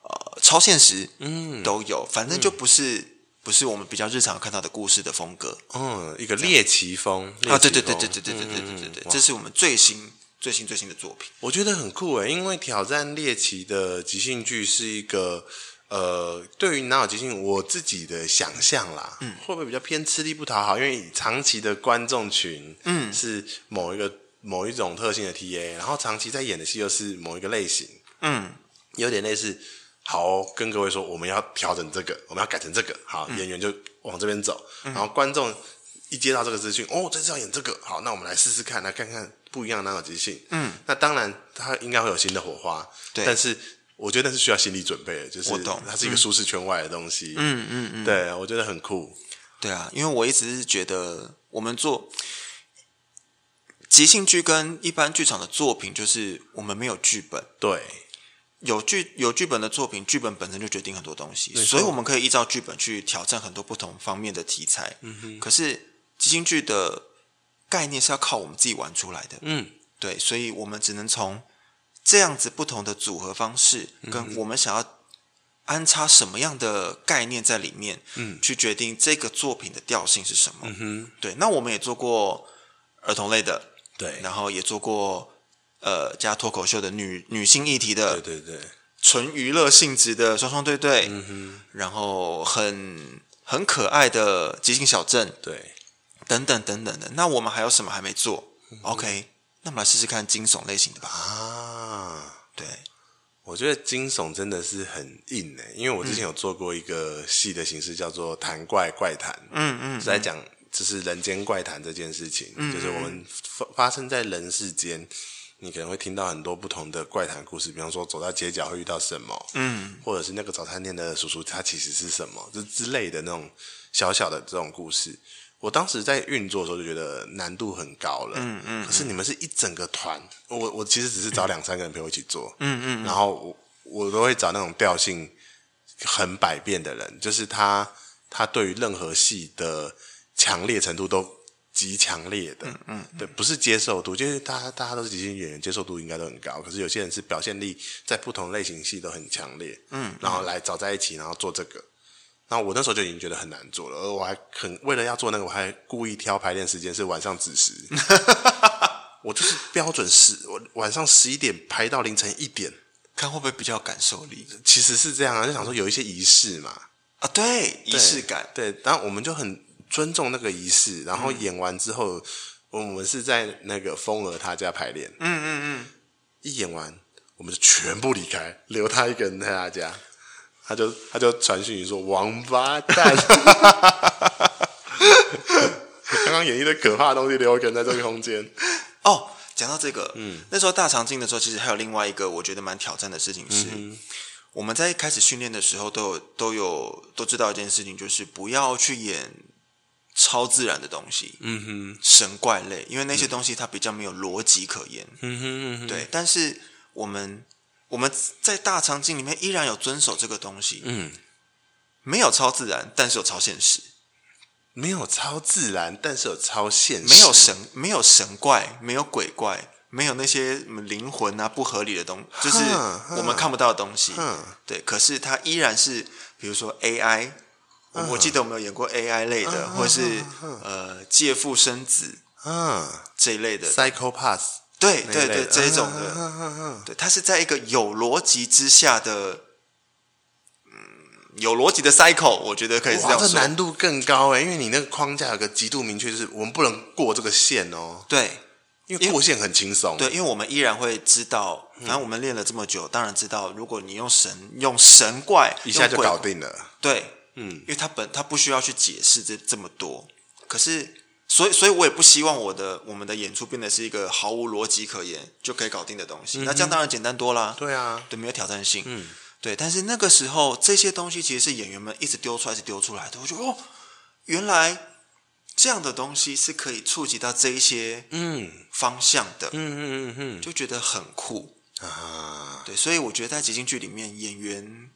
呃超现实，嗯，都有，反正就不是。嗯不是我们比较日常看到的故事的风格，嗯，一个猎奇风啊，对对对对对对对对对对对，这是我们最新最新最新的作品，我觉得很酷诶，因为挑战猎奇的即兴剧是一个呃，对于哪有即兴我自己的想象啦，嗯，会不会比较偏吃力不讨好？因为长期的观众群，嗯，是某一个某一种特性的 TA，然后长期在演的戏又是某一个类型，嗯，有点类似。好，跟各位说，我们要调整这个，我们要改成这个。好，嗯、演员就往这边走，嗯、然后观众一接到这个资讯，哦，这次要演这个，好，那我们来试试看，来看看不一样的那种即兴。嗯，那当然，他应该会有新的火花。对，但是我觉得那是需要心理准备的，就是它是一个舒适圈外的东西。嗯嗯嗯，对，我觉得很酷。对啊，因为我一直是觉得，我们做即兴剧跟一般剧场的作品，就是我们没有剧本。对。有剧有剧本的作品，剧本本身就决定很多东西，所以我们可以依照剧本去挑战很多不同方面的题材。嗯哼。可是即兴剧的概念是要靠我们自己玩出来的。嗯，对，所以我们只能从这样子不同的组合方式，跟我们想要安插什么样的概念在里面，嗯，去决定这个作品的调性是什么。嗯哼。对，那我们也做过儿童类的，对，然后也做过。呃，加脱口秀的女女性议题的，对对对，纯娱乐性质的双双对对，嗯哼，然后很很可爱的即兴小镇，对，等等等等的。那我们还有什么还没做？嗯？OK，那我们来试试看惊悚类型的吧。啊，对，我觉得惊悚真的是很硬诶，因为我之前有做过一个戏的形式，叫做谈怪怪谈，嗯嗯，是在讲就是人间怪谈这件事情，就是我们发发生在人世间。你可能会听到很多不同的怪谈故事，比方说走到街角会遇到什么，嗯，或者是那个早餐店的叔叔他其实是什么，就之类的那种小小的这种故事。我当时在运作的时候就觉得难度很高了，嗯嗯。可是你们是一整个团，我我其实只是找两三个人陪我一起做，嗯嗯。然后我我都会找那种调性很百变的人，就是他他对于任何戏的强烈程度都。极强烈的，嗯嗯，对，不是接受度，就是大家大家都是即兴演员，接受度应该都很高。可是有些人是表现力在不同类型戏都很强烈，嗯，然后来找在一起，然后做这个。然后我那时候就已经觉得很难做了，而我还很为了要做那个，我还故意挑排练时间是晚上子时，[laughs] 我就是标准十，我晚上十一点排到凌晨一点，看会不会比较有感受力。其实是这样啊，就想说有一些仪式嘛，啊，对，仪式感，对，然后我们就很。尊重那个仪式，然后演完之后，嗯、我们是在那个风儿他家排练。嗯嗯嗯。一演完，我们就全部离开，留他一个人在他家。他就他就传讯说：“王八蛋！” [laughs] 刚刚演绎的可怕的东西，留一个人在这个空间。哦，讲到这个，嗯，那时候大长今的时候，其实还有另外一个我觉得蛮挑战的事情是，嗯、我们在开始训练的时候，都有都有都知道一件事情，就是不要去演。超自然的东西，嗯哼，神怪类，因为那些东西它比较没有逻辑可言，嗯哼嗯哼，对。但是我们我们在大场景里面依然有遵守这个东西，嗯，没有超自然，但是有超现实，没有超自然，但是有超现实，没有神，没有神怪，没有鬼怪，没有那些什么灵魂啊不合理的东西，就是我们看不到的东西，嗯，对。可是它依然是，比如说 AI。我我记得我们有演过 AI 类的，或者是呃借腹生子，嗯，这一类的 Psycho-Pass，对对对，这一种的，对，它是在一个有逻辑之下的，嗯，有逻辑的 cycle，我觉得可以是这样说。这难度更高哎，因为你那个框架有个极度明确，就是我们不能过这个线哦。对，因为过线很轻松。对，因为我们依然会知道，反正我们练了这么久，当然知道，如果你用神用神怪一下就搞定了。对。嗯，因为他本他不需要去解释这这么多，可是，所以所以我也不希望我的我们的演出变得是一个毫无逻辑可言就可以搞定的东西，嗯、那这样当然简单多啦。对啊，对，没有挑战性。嗯，对。但是那个时候这些东西其实是演员们一直丢出来，一直丢出来的。我觉得哦，原来这样的东西是可以触及到这一些嗯方向的。嗯嗯嗯嗯，就觉得很酷啊。对，所以我觉得在即兴剧里面，演员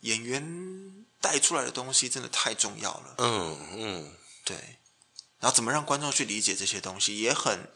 演员。带出来的东西真的太重要了。嗯嗯，对。然后怎么让观众去理解这些东西，也很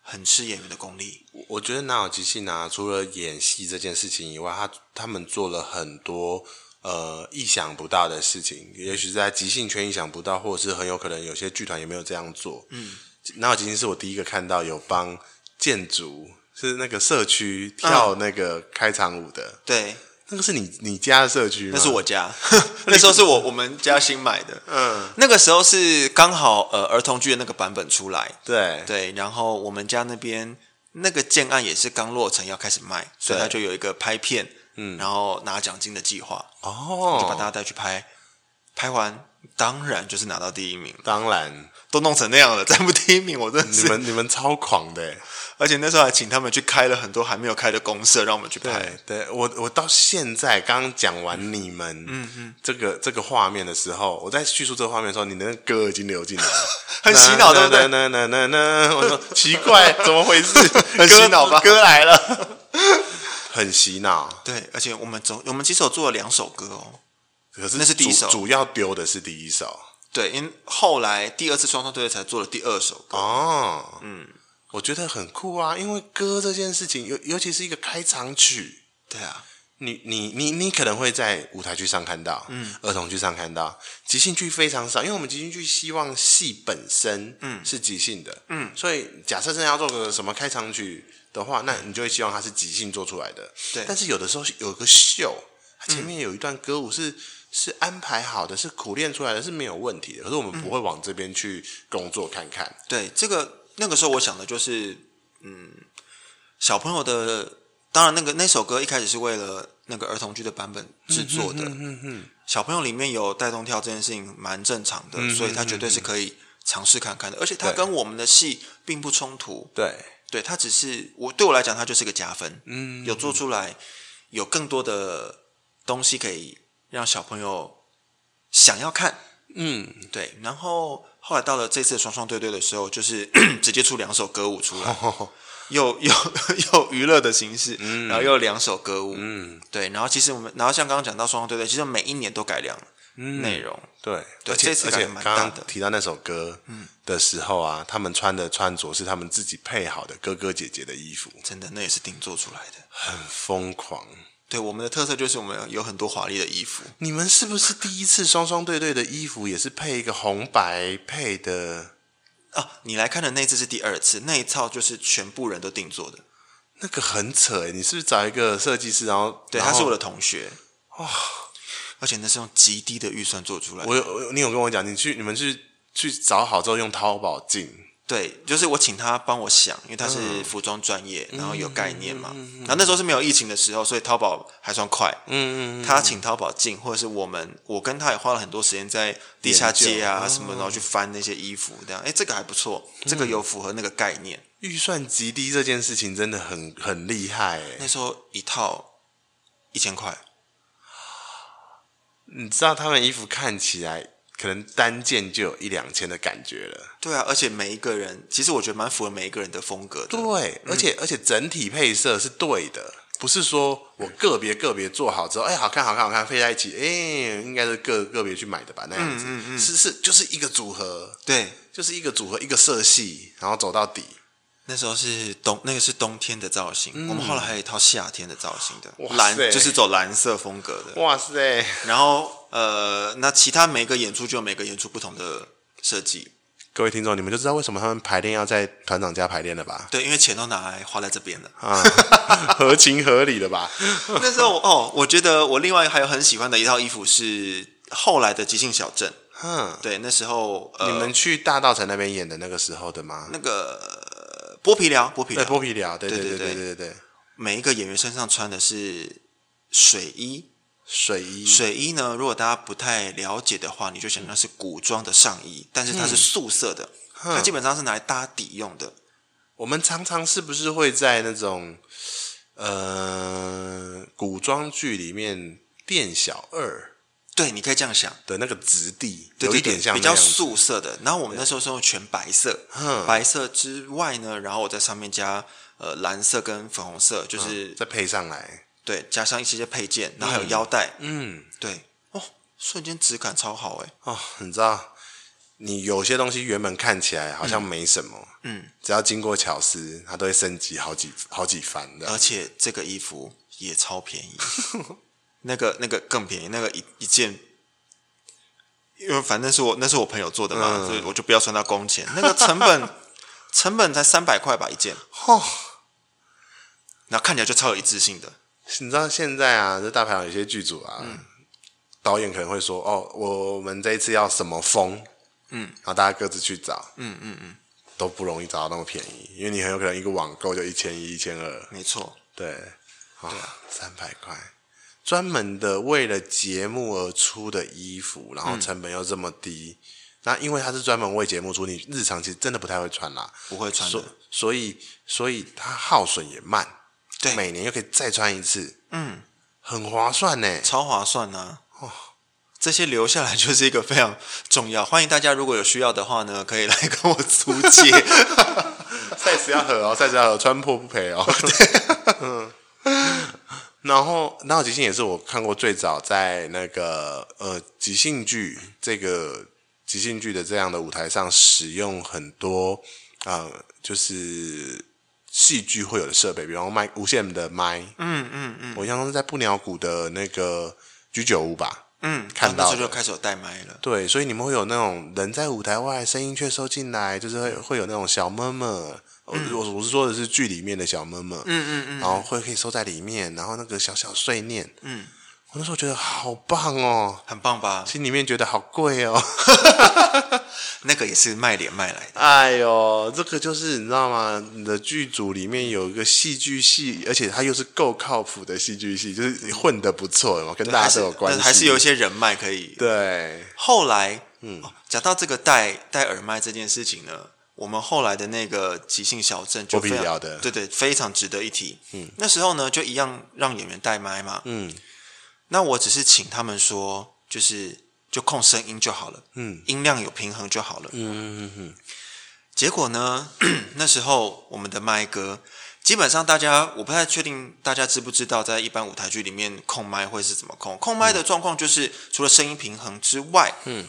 很吃演员的功力。我觉得哪有即兴啊？除了演戏这件事情以外，他他们做了很多呃意想不到的事情。也许在即兴圈意想不到，或者是很有可能有些剧团也没有这样做。嗯，哪有即兴是我第一个看到有帮建筑是那个社区跳那个开场舞的。嗯、对。那个是你你家的社区？那是我家，[laughs] 那时候是我我们家新买的。嗯，那个时候是刚好呃儿童剧的那个版本出来，对。对，然后我们家那边那个建案也是刚落成要开始卖，所以他就有一个拍片，嗯，然后拿奖金的计划，哦，就把大家带去拍，拍完当然就是拿到第一名，当然都弄成那样了，再不第一名我真的是你们你们超狂的。而且那时候还请他们去开了很多还没有开的公社，让我们去拍。对，对我我到现在刚刚讲完你们，嗯嗯，这个这个画面的时候，我在叙述这个画面的时候，你的歌已经流进来了，[laughs] 很洗脑，对不对？那那那那，我说奇怪，[laughs] 怎么回事？很洗脑吧？歌来了，[laughs] 很洗脑。对，而且我们总我们其实有做了两首歌哦，可是那是第一首，主要丢的是第一首。对，因为后来第二次双双对对才做了第二首歌。哦，嗯。我觉得很酷啊，因为歌这件事情，尤尤其是一个开场曲，对啊，你你你你可能会在舞台剧上看到，嗯，儿童剧上看到，即兴剧非常少，因为我们即兴剧希望戏本身，嗯，是即兴的，嗯，所以假设真的要做个什么开场曲的话，那你就会希望它是即兴做出来的，对。但是有的时候有个秀，它前面有一段歌舞是是安排好的，是苦练出来的，是没有问题的，可是我们不会往这边去工作看看，对这个。那个时候我想的就是，嗯，小朋友的，当然那个那首歌一开始是为了那个儿童剧的版本制作的，嗯嗯小朋友里面有带动跳这件事情蛮正常的，嗯、所以他绝对是可以尝试看看的，而且他跟我们的戏并不冲突，对，对他只是我对我来讲，他就是个加分，嗯，有做出来，有更多的东西可以让小朋友想要看，嗯，对，然后。后来到了这次双双对对的时候，就是 [coughs] 直接出两首歌舞出来，[laughs] 又又又娱乐的形式，嗯、然后又两首歌舞，嗯，对，然后其实我们，然后像刚刚讲到双双对对，其实每一年都改良内容，嗯、对，对，而且而且刚刚提到那首歌的时候啊，嗯、他们穿的穿着是他们自己配好的哥哥姐姐的衣服，真的，那也是定做出来的，很疯狂。对，我们的特色就是我们有很多华丽的衣服。你们是不是第一次双双对对的衣服也是配一个红白配的？啊，你来看的那次是第二次，那一套就是全部人都定做的。那个很扯诶，你是不是找一个设计师，然后对，后他是我的同学哇，哦、而且那是用极低的预算做出来的。我有，你有跟我讲，你去你们去去找好之后用淘宝进。对，就是我请他帮我想，因为他是服装专业，嗯、然后有概念嘛。嗯、然后那时候是没有疫情的时候，所以淘宝还算快。嗯嗯。他请淘宝进，或者是我们，我跟他也花了很多时间在地下街啊什么，然后去翻那些衣服，这样。哎，这个还不错，这个有符合那个概念。嗯、预算极低这件事情真的很很厉害。那时候一套一千块，你知道他们衣服看起来可能单件就有一两千的感觉了。对啊，而且每一个人，其实我觉得蛮符合每一个人的风格的。对，而且、嗯、而且整体配色是对的，不是说我个别个别做好之后，哎，好看好看好看，配在一起，哎，应该是个个别去买的吧？那样子，嗯嗯嗯、是是，就是一个组合，对，就是一个组合，一个色系，然后走到底。那时候是冬，那个是冬天的造型。嗯、我们后来还有一套夏天的造型的，蓝就是走蓝色风格的。哇塞！然后呃，那其他每个演出就有每个演出不同的设计。各位听众，你们就知道为什么他们排练要在团长家排练了吧？对，因为钱都拿来花在这边了啊，[laughs] 合情合理的吧？那时候哦，我觉得我另外还有很喜欢的一套衣服是后来的即兴小镇。嗯，对，那时候、呃、你们去大道城那边演的那个时候的吗？那个。剥皮寮，剥皮寮，剥皮寮，对对对对对对对。每一个演员身上穿的是水衣，水衣，水衣呢？如果大家不太了解的话，你就想那是古装的上衣，但是它是素色的，嗯、它基本上是拿来搭底用的。我们常常是不是会在那种呃古装剧里面店小二？对，你可以这样想。的那个质地，有一点像比较素色的。然后我们那时候是用全白色，白色之外呢，然后我在上面加呃蓝色跟粉红色，就是、嗯、再配上来，对，加上一些些配件，然后还有腰带，嗯，对，哦，瞬间质感超好哎，哦，你知道，你有些东西原本看起来好像没什么，嗯，只要经过巧思，它都会升级好几好几番的，而且这个衣服也超便宜。[laughs] 那个那个更便宜，那个一一件，因为反正是我那是我朋友做的嘛，嗯、所以我就不要算他工钱。那个成本 [laughs] 成本才三百块吧一件，哦，那看起来就超有一致性的。你知道现在啊，这大排档有些剧组啊，嗯、导演可能会说：“哦，我们这一次要什么风？”嗯，然后大家各自去找，嗯嗯嗯，都不容易找到那么便宜，因为你很有可能一个网购就一千一、一千二。没错，对，啊，三百块。专门的为了节目而出的衣服，然后成本又这么低，嗯、那因为它是专门为节目出，你日常其实真的不太会穿啦，不会穿的，所所以所以它耗损也慢，对，每年又可以再穿一次，嗯，很划算呢，超划算呢、啊，哦，这些留下来就是一个非常重要，欢迎大家如果有需要的话呢，可以来跟我租借，[laughs] size 要合哦，size 要合，穿破不赔哦，[laughs] 对，嗯。然后，然后即兴也是我看过最早在那个呃即兴剧这个即兴剧的这样的舞台上使用很多呃就是戏剧会有的设备，比方麦无线的麦，嗯嗯嗯，嗯我印象中是在布鸟谷的那个居酒屋吧，嗯，看到就开始有带麦了，对，所以你们会有那种人在舞台外，声音却收进来，就是会会有那种小 murmur。我我是说的是剧里面的小闷闷，嗯嗯嗯，然后会可以收在里面，然后那个小小碎念，嗯，我那时候觉得好棒哦，很棒吧？心里面觉得好贵哦，[laughs] 那个也是卖脸卖来的。哎呦，这个就是你知道吗？你的剧组里面有一个戏剧系，而且他又是够靠谱的戏剧系，就是你混得不错嘛，跟大家都有关系，还是有一些人脉可以。对，后来，嗯，讲到这个戴戴耳麦这件事情呢。我们后来的那个即兴小镇就非常的，对对，非常值得一提。嗯，那时候呢，就一样让演员带麦嘛。嗯，那我只是请他们说，就是就控声音就好了。嗯，音量有平衡就好了。嗯嗯嗯嗯。结果呢，[clears throat] 那时候我们的麦哥，基本上大家我不太确定大家知不知道，在一般舞台剧里面控麦会是怎么控？控麦的状况就是除了声音平衡之外，嗯，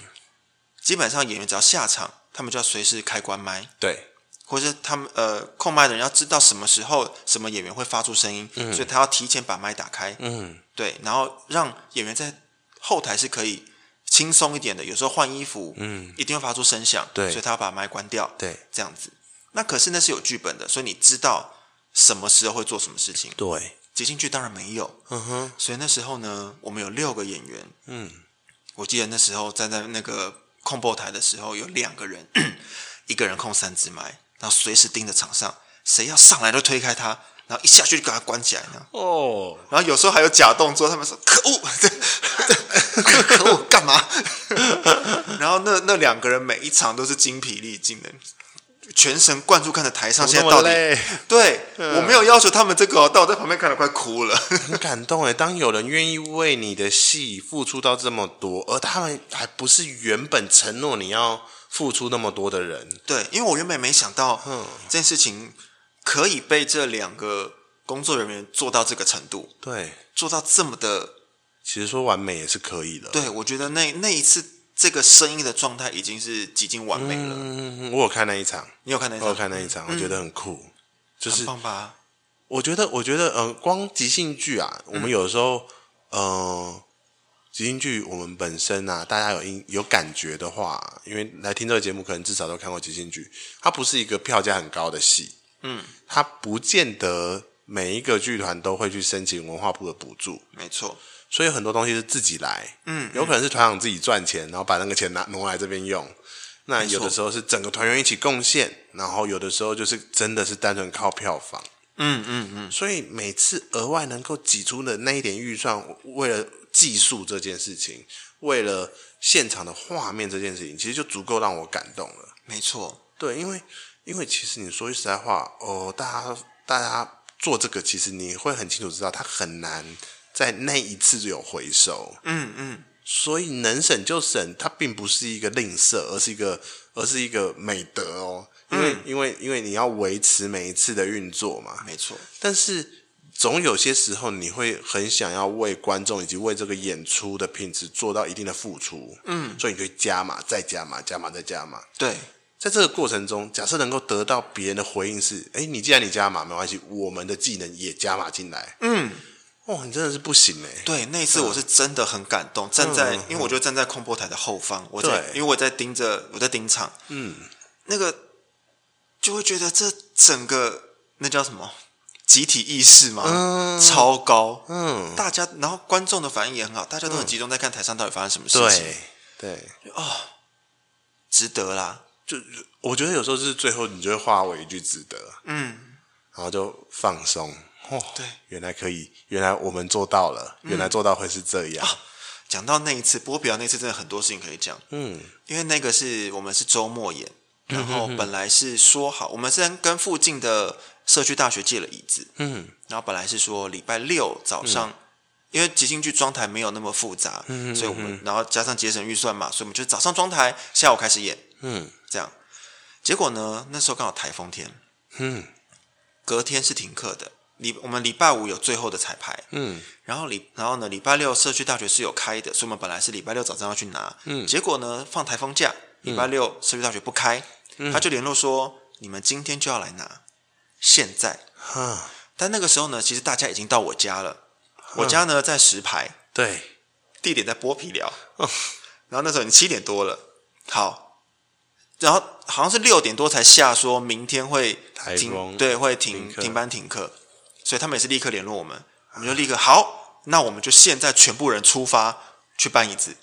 基本上演员只要下场。他们就要随时开关麦，对，或者是他们呃控麦的人要知道什么时候什么演员会发出声音，嗯，所以他要提前把麦打开，嗯，对，然后让演员在后台是可以轻松一点的。有时候换衣服，嗯，一定会发出声响，对，所以他要把麦关掉，对，这样子。那可是那是有剧本的，所以你知道什么时候会做什么事情，对。即兴剧当然没有，嗯哼，所以那时候呢，我们有六个演员，嗯，我记得那时候站在那个。控播台的时候有两个人，[coughs] 一个人控三支麦，然后随时盯着场上，谁要上来都推开他，然后一下去就给他关起来。哦，然后有时候还有假动作，他们说可恶，[laughs] 可恶干嘛？[laughs] 然后那那两个人每一场都是精疲力尽的，全神贯注看着台上现在到底。对，嗯、我没有要求他们这个、哦，但我在旁边看得快哭了，很感动哎。当有人愿意为你的戏付出到这么多，而他们还不是原本承诺你要付出那么多的人，对，因为我原本没想到，嗯，这件事情可以被这两个工作人员做到这个程度，对，做到这么的，其实说完美也是可以的。对，我觉得那那一次。这个声音的状态已经是几近完美了。嗯，我有看那一场，你有看那一场？我有看那一场，嗯、我觉得很酷，就是很棒吧？我觉得，我觉得，呃，光即兴剧啊，我们有的时候，嗯、呃，即兴剧我们本身啊，大家有音有感觉的话，因为来听这个节目，可能至少都看过即兴剧，它不是一个票价很高的戏，嗯，它不见得每一个剧团都会去申请文化部的补助，没错。所以很多东西是自己来，嗯，有可能是团长自己赚钱，然后把那个钱拿挪来这边用。那有的时候是整个团员一起贡献，然后有的时候就是真的是单纯靠票房，嗯嗯嗯。所以每次额外能够挤出的那一点预算，为了技术这件事情，为了现场的画面这件事情，其实就足够让我感动了。没错，对，因为因为其实你说句实在话，哦，大家大家做这个，其实你会很清楚知道，它很难。在那一次就有回收，嗯嗯，所以能省就省，它并不是一个吝啬，而是一个，而是一个美德哦。因为，嗯、因为，因为你要维持每一次的运作嘛，没错。但是总有些时候，你会很想要为观众以及为这个演出的品质做到一定的付出，嗯，所以你可以加码，再加码，加码再加码。对，在这个过程中，假设能够得到别人的回应是，哎，你既然你加码没关系，我们的技能也加码进来，嗯。哦，你真的是不行哎！对，那一次我是真的很感动，嗯、站在，因为我就站在控播台的后方，我在，因为我在盯着，我在盯场，嗯，那个就会觉得这整个那叫什么集体意识嘛，嗯、超高，嗯，大家，然后观众的反应也很好，大家都很集中在看台上到底发生什么事情，对，对，哦，值得啦，就我觉得有时候就是最后你就会化为一句值得，嗯，然后就放松。哦，对，原来可以，原来我们做到了，嗯、原来做到会是这样。啊、讲到那一次波比亚那次，真的很多事情可以讲。嗯，因为那个是我们是周末演，然后本来是说好，我们是跟附近的社区大学借了椅子。嗯，然后本来是说礼拜六早上，嗯、因为即兴剧装台没有那么复杂，嗯所以我们然后加上节省预算嘛，所以我们就早上装台，下午开始演。嗯，这样，结果呢，那时候刚好台风天，嗯，隔天是停课的。礼我们礼拜五有最后的彩排，嗯，然后礼然后呢，礼拜六社区大学是有开的，所以我们本来是礼拜六早上要去拿，嗯，结果呢放台风假，礼拜六社区大学不开，嗯，他就联络说你们今天就要来拿，现在，哈，但那个时候呢，其实大家已经到我家了，我家呢在石牌，对，地点在剥皮寮，然后那时候已经七点多了，好，然后好像是六点多才下说明天会停，对，会停停班停课。所以他们也是立刻联络我们，我们就立刻好，那我们就现在全部人出发去搬椅子，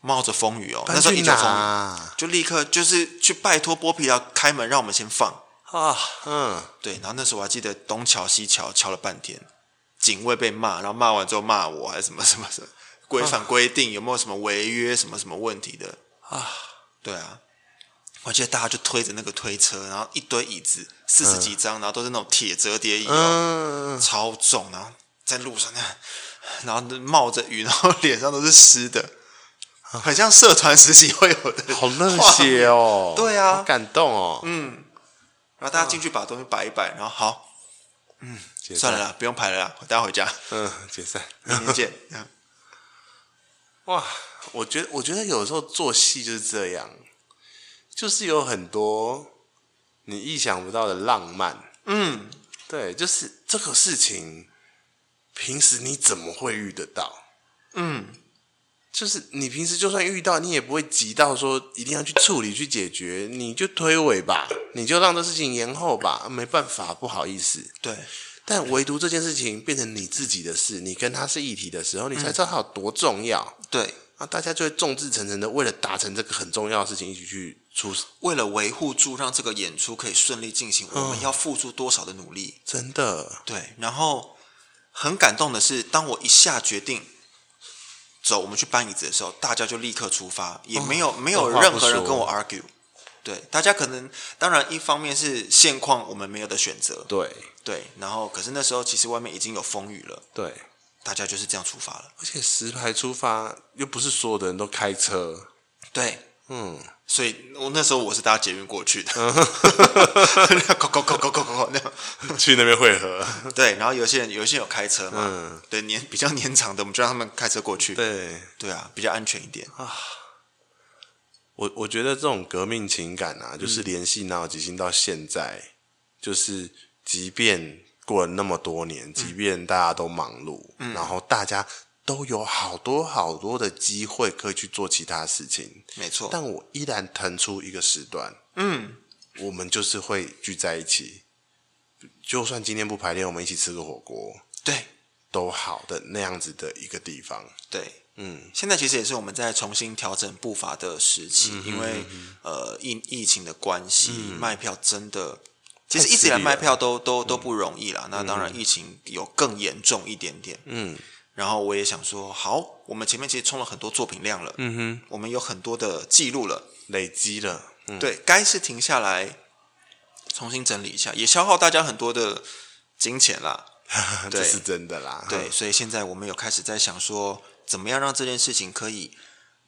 冒着风雨哦，那时候一阵风雨，就立刻就是去拜托剥皮寮开门让我们先放啊，嗯，对，然后那时候我还记得东瞧西瞧，敲了半天，警卫被骂，然后骂完之后骂我还是什么什么什么规范规定有没有什么违约什么什么问题的啊？对啊。我记得大家就推着那个推车，然后一堆椅子，四十几张，嗯、然后都是那种铁折叠椅，嗯、超重，然后在路上那样，然后冒着雨，然后脸上都是湿的，很像社团实习会有的，好热血哦！对啊，好感动哦。嗯，然后大家进去把东西摆一摆，然后好，嗯，散算了啦，不用排了啦，大家回家。嗯，解散，明天见。[laughs] 哇，我觉得，我觉得有时候做戏就是这样。就是有很多你意想不到的浪漫，嗯，对，就是这个事情，平时你怎么会遇得到？嗯，就是你平时就算遇到，你也不会急到说一定要去处理去解决，你就推诿吧，你就让这事情延后吧，没办法，不好意思。对，但唯独这件事情变成你自己的事，你跟他是一体的时候，你才知道它有多重要。对。啊！大家就会众志成城的，为了达成这个很重要的事情，一起去出。为了维护住，让这个演出可以顺利进行，嗯、我们要付出多少的努力？真的。对。然后很感动的是，当我一下决定走，我们去搬椅子的时候，大家就立刻出发，也没有、哦、没有任何人跟我 argue。对，大家可能当然一方面是现况我们没有的选择，对。对，然后可是那时候其实外面已经有风雨了，对，大家就是这样出发了，而且石牌出发又不是所有的人都开车，对，嗯。所以我那时候我是搭捷运过去的，去那边汇合。对，然后有些人有些人有开车嘛，嗯，[laughs] 对，年比较年长的，我们就让他们开车过去。对，对啊，比较安全一点啊。我我觉得这种革命情感啊，就是联系脑即兴到现在，嗯、就是即便过了那么多年，即便大家都忙碌，嗯、然后大家。都有好多好多的机会可以去做其他事情，没错。但我依然腾出一个时段，嗯，我们就是会聚在一起，就算今天不排练，我们一起吃个火锅，对，都好的那样子的一个地方，对，嗯。现在其实也是我们在重新调整步伐的时期，嗯、因为呃疫疫情的关系，嗯、卖票真的其实一直以来卖票都都都不容易啦。嗯、那当然疫情有更严重一点点，嗯。然后我也想说，好，我们前面其实冲了很多作品量了，嗯哼，我们有很多的记录了，累积了，嗯、对，该是停下来重新整理一下，也消耗大家很多的金钱啦，[laughs] 这是真的啦，对，所以现在我们有开始在想说，怎么样让这件事情可以，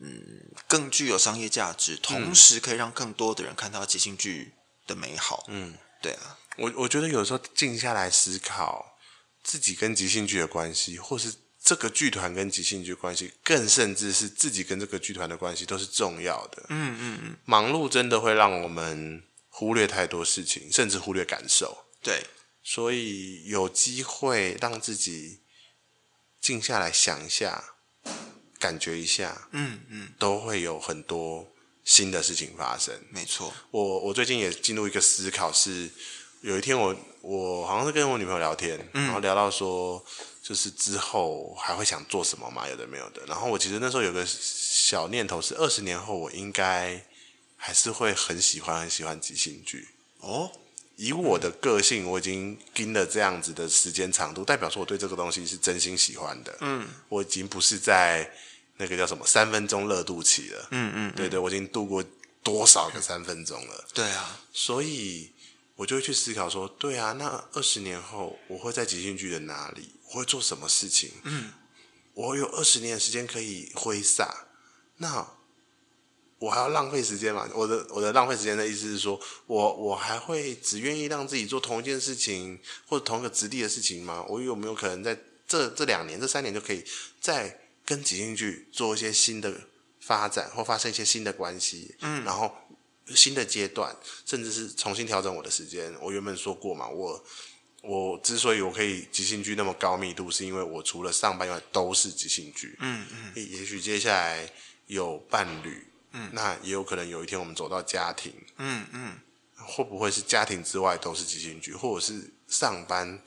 嗯，更具有商业价值，同时可以让更多的人看到即兴剧的美好，嗯，对啊，我我觉得有时候静下来思考自己跟即兴剧的关系，或是。这个剧团跟即兴剧关系，更甚至是自己跟这个剧团的关系，都是重要的。嗯嗯嗯，忙碌真的会让我们忽略太多事情，甚至忽略感受。对，所以有机会让自己静下来想一下，感觉一下，嗯嗯，都会有很多新的事情发生。没错，我我最近也进入一个思考是，是有一天我我好像是跟我女朋友聊天，嗯、然后聊到说。就是之后还会想做什么嘛？有的没有的。然后我其实那时候有个小念头是，二十年后我应该还是会很喜欢很喜欢即兴剧哦。以我的个性，我已经盯了这样子的时间长度，代表说我对这个东西是真心喜欢的。嗯，我已经不是在那个叫什么三分钟热度期了。嗯嗯，对对，我已经度过多少个三分钟了？对啊，所以我就会去思考说，对啊，那二十年后我会在即兴剧的哪里？我会做什么事情？嗯，我有二十年的时间可以挥洒，那我还要浪费时间吗？我的我的浪费时间的意思是说，我我还会只愿意让自己做同一件事情或者同一个质地的事情吗？我有没有可能在这这两年、这三年就可以再跟即兴剧做一些新的发展，或发生一些新的关系？嗯，然后新的阶段，甚至是重新调整我的时间。我原本说过嘛，我。我之所以我可以即兴剧那么高密度，是因为我除了上班以外都是即兴剧。嗯嗯。也许接下来有伴侣，嗯，那也有可能有一天我们走到家庭，嗯嗯。会不会是家庭之外都是即兴剧，或者是上班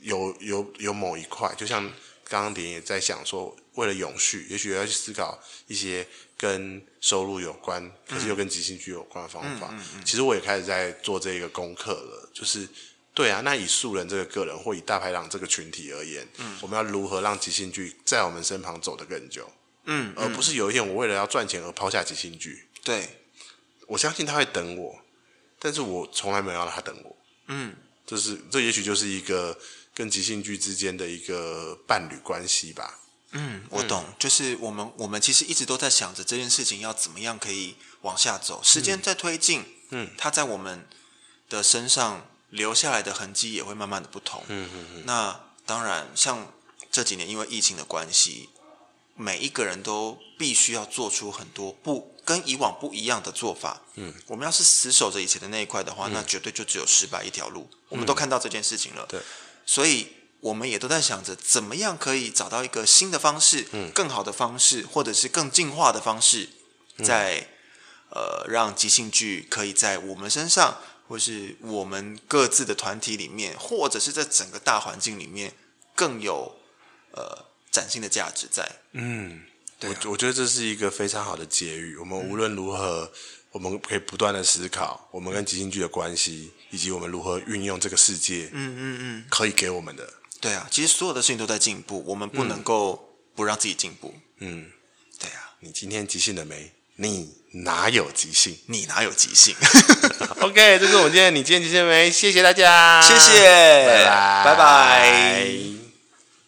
有有有某一块，就像刚刚点也在想说，为了永续，也许要去思考一些跟收入有关，可是又跟即兴剧有关的方法。嗯嗯嗯。其实我也开始在做这个功课了，就是。对啊，那以素人这个个人，或以大排档这个群体而言，嗯，我们要如何让即兴剧在我们身旁走得更久？嗯，而不是有一天我为了要赚钱而抛下即兴剧。对，我相信他会等我，但是我从来没有让他等我。嗯，这是这也许就是一个跟即兴剧之间的一个伴侣关系吧。嗯，我懂，嗯，就是我们我们其实一直都在想着这件事情要怎么样可以往下走，时间在推进，嗯，它在我们的身上。留下来的痕迹也会慢慢的不同。嗯嗯嗯。那当然，像这几年因为疫情的关系，每一个人都必须要做出很多不跟以往不一样的做法。嗯。我们要是死守着以前的那一块的话，嗯、那绝对就只有失败一条路。我们都看到这件事情了。对。所以我们也都在想着，怎么样可以找到一个新的方式，嗯，更好的方式，或者是更进化的方式，在、嗯、呃让即兴剧可以在我们身上。或是我们各自的团体里面，或者是在整个大环境里面，更有呃崭新的价值在。嗯，对啊，我我觉得这是一个非常好的结语。我们无论如何，嗯，我们可以不断的思考我们跟即兴剧的关系，以及我们如何运用这个世界。嗯嗯嗯，可以给我们的。对啊，其实所有的事情都在进步，我们不能够不让自己进步。嗯，对啊。你今天即兴了没？你哪有即兴？你哪有即兴？[laughs] OK，这是我们今天你今天即兴了没？谢谢大家，谢谢，拜拜。拜拜。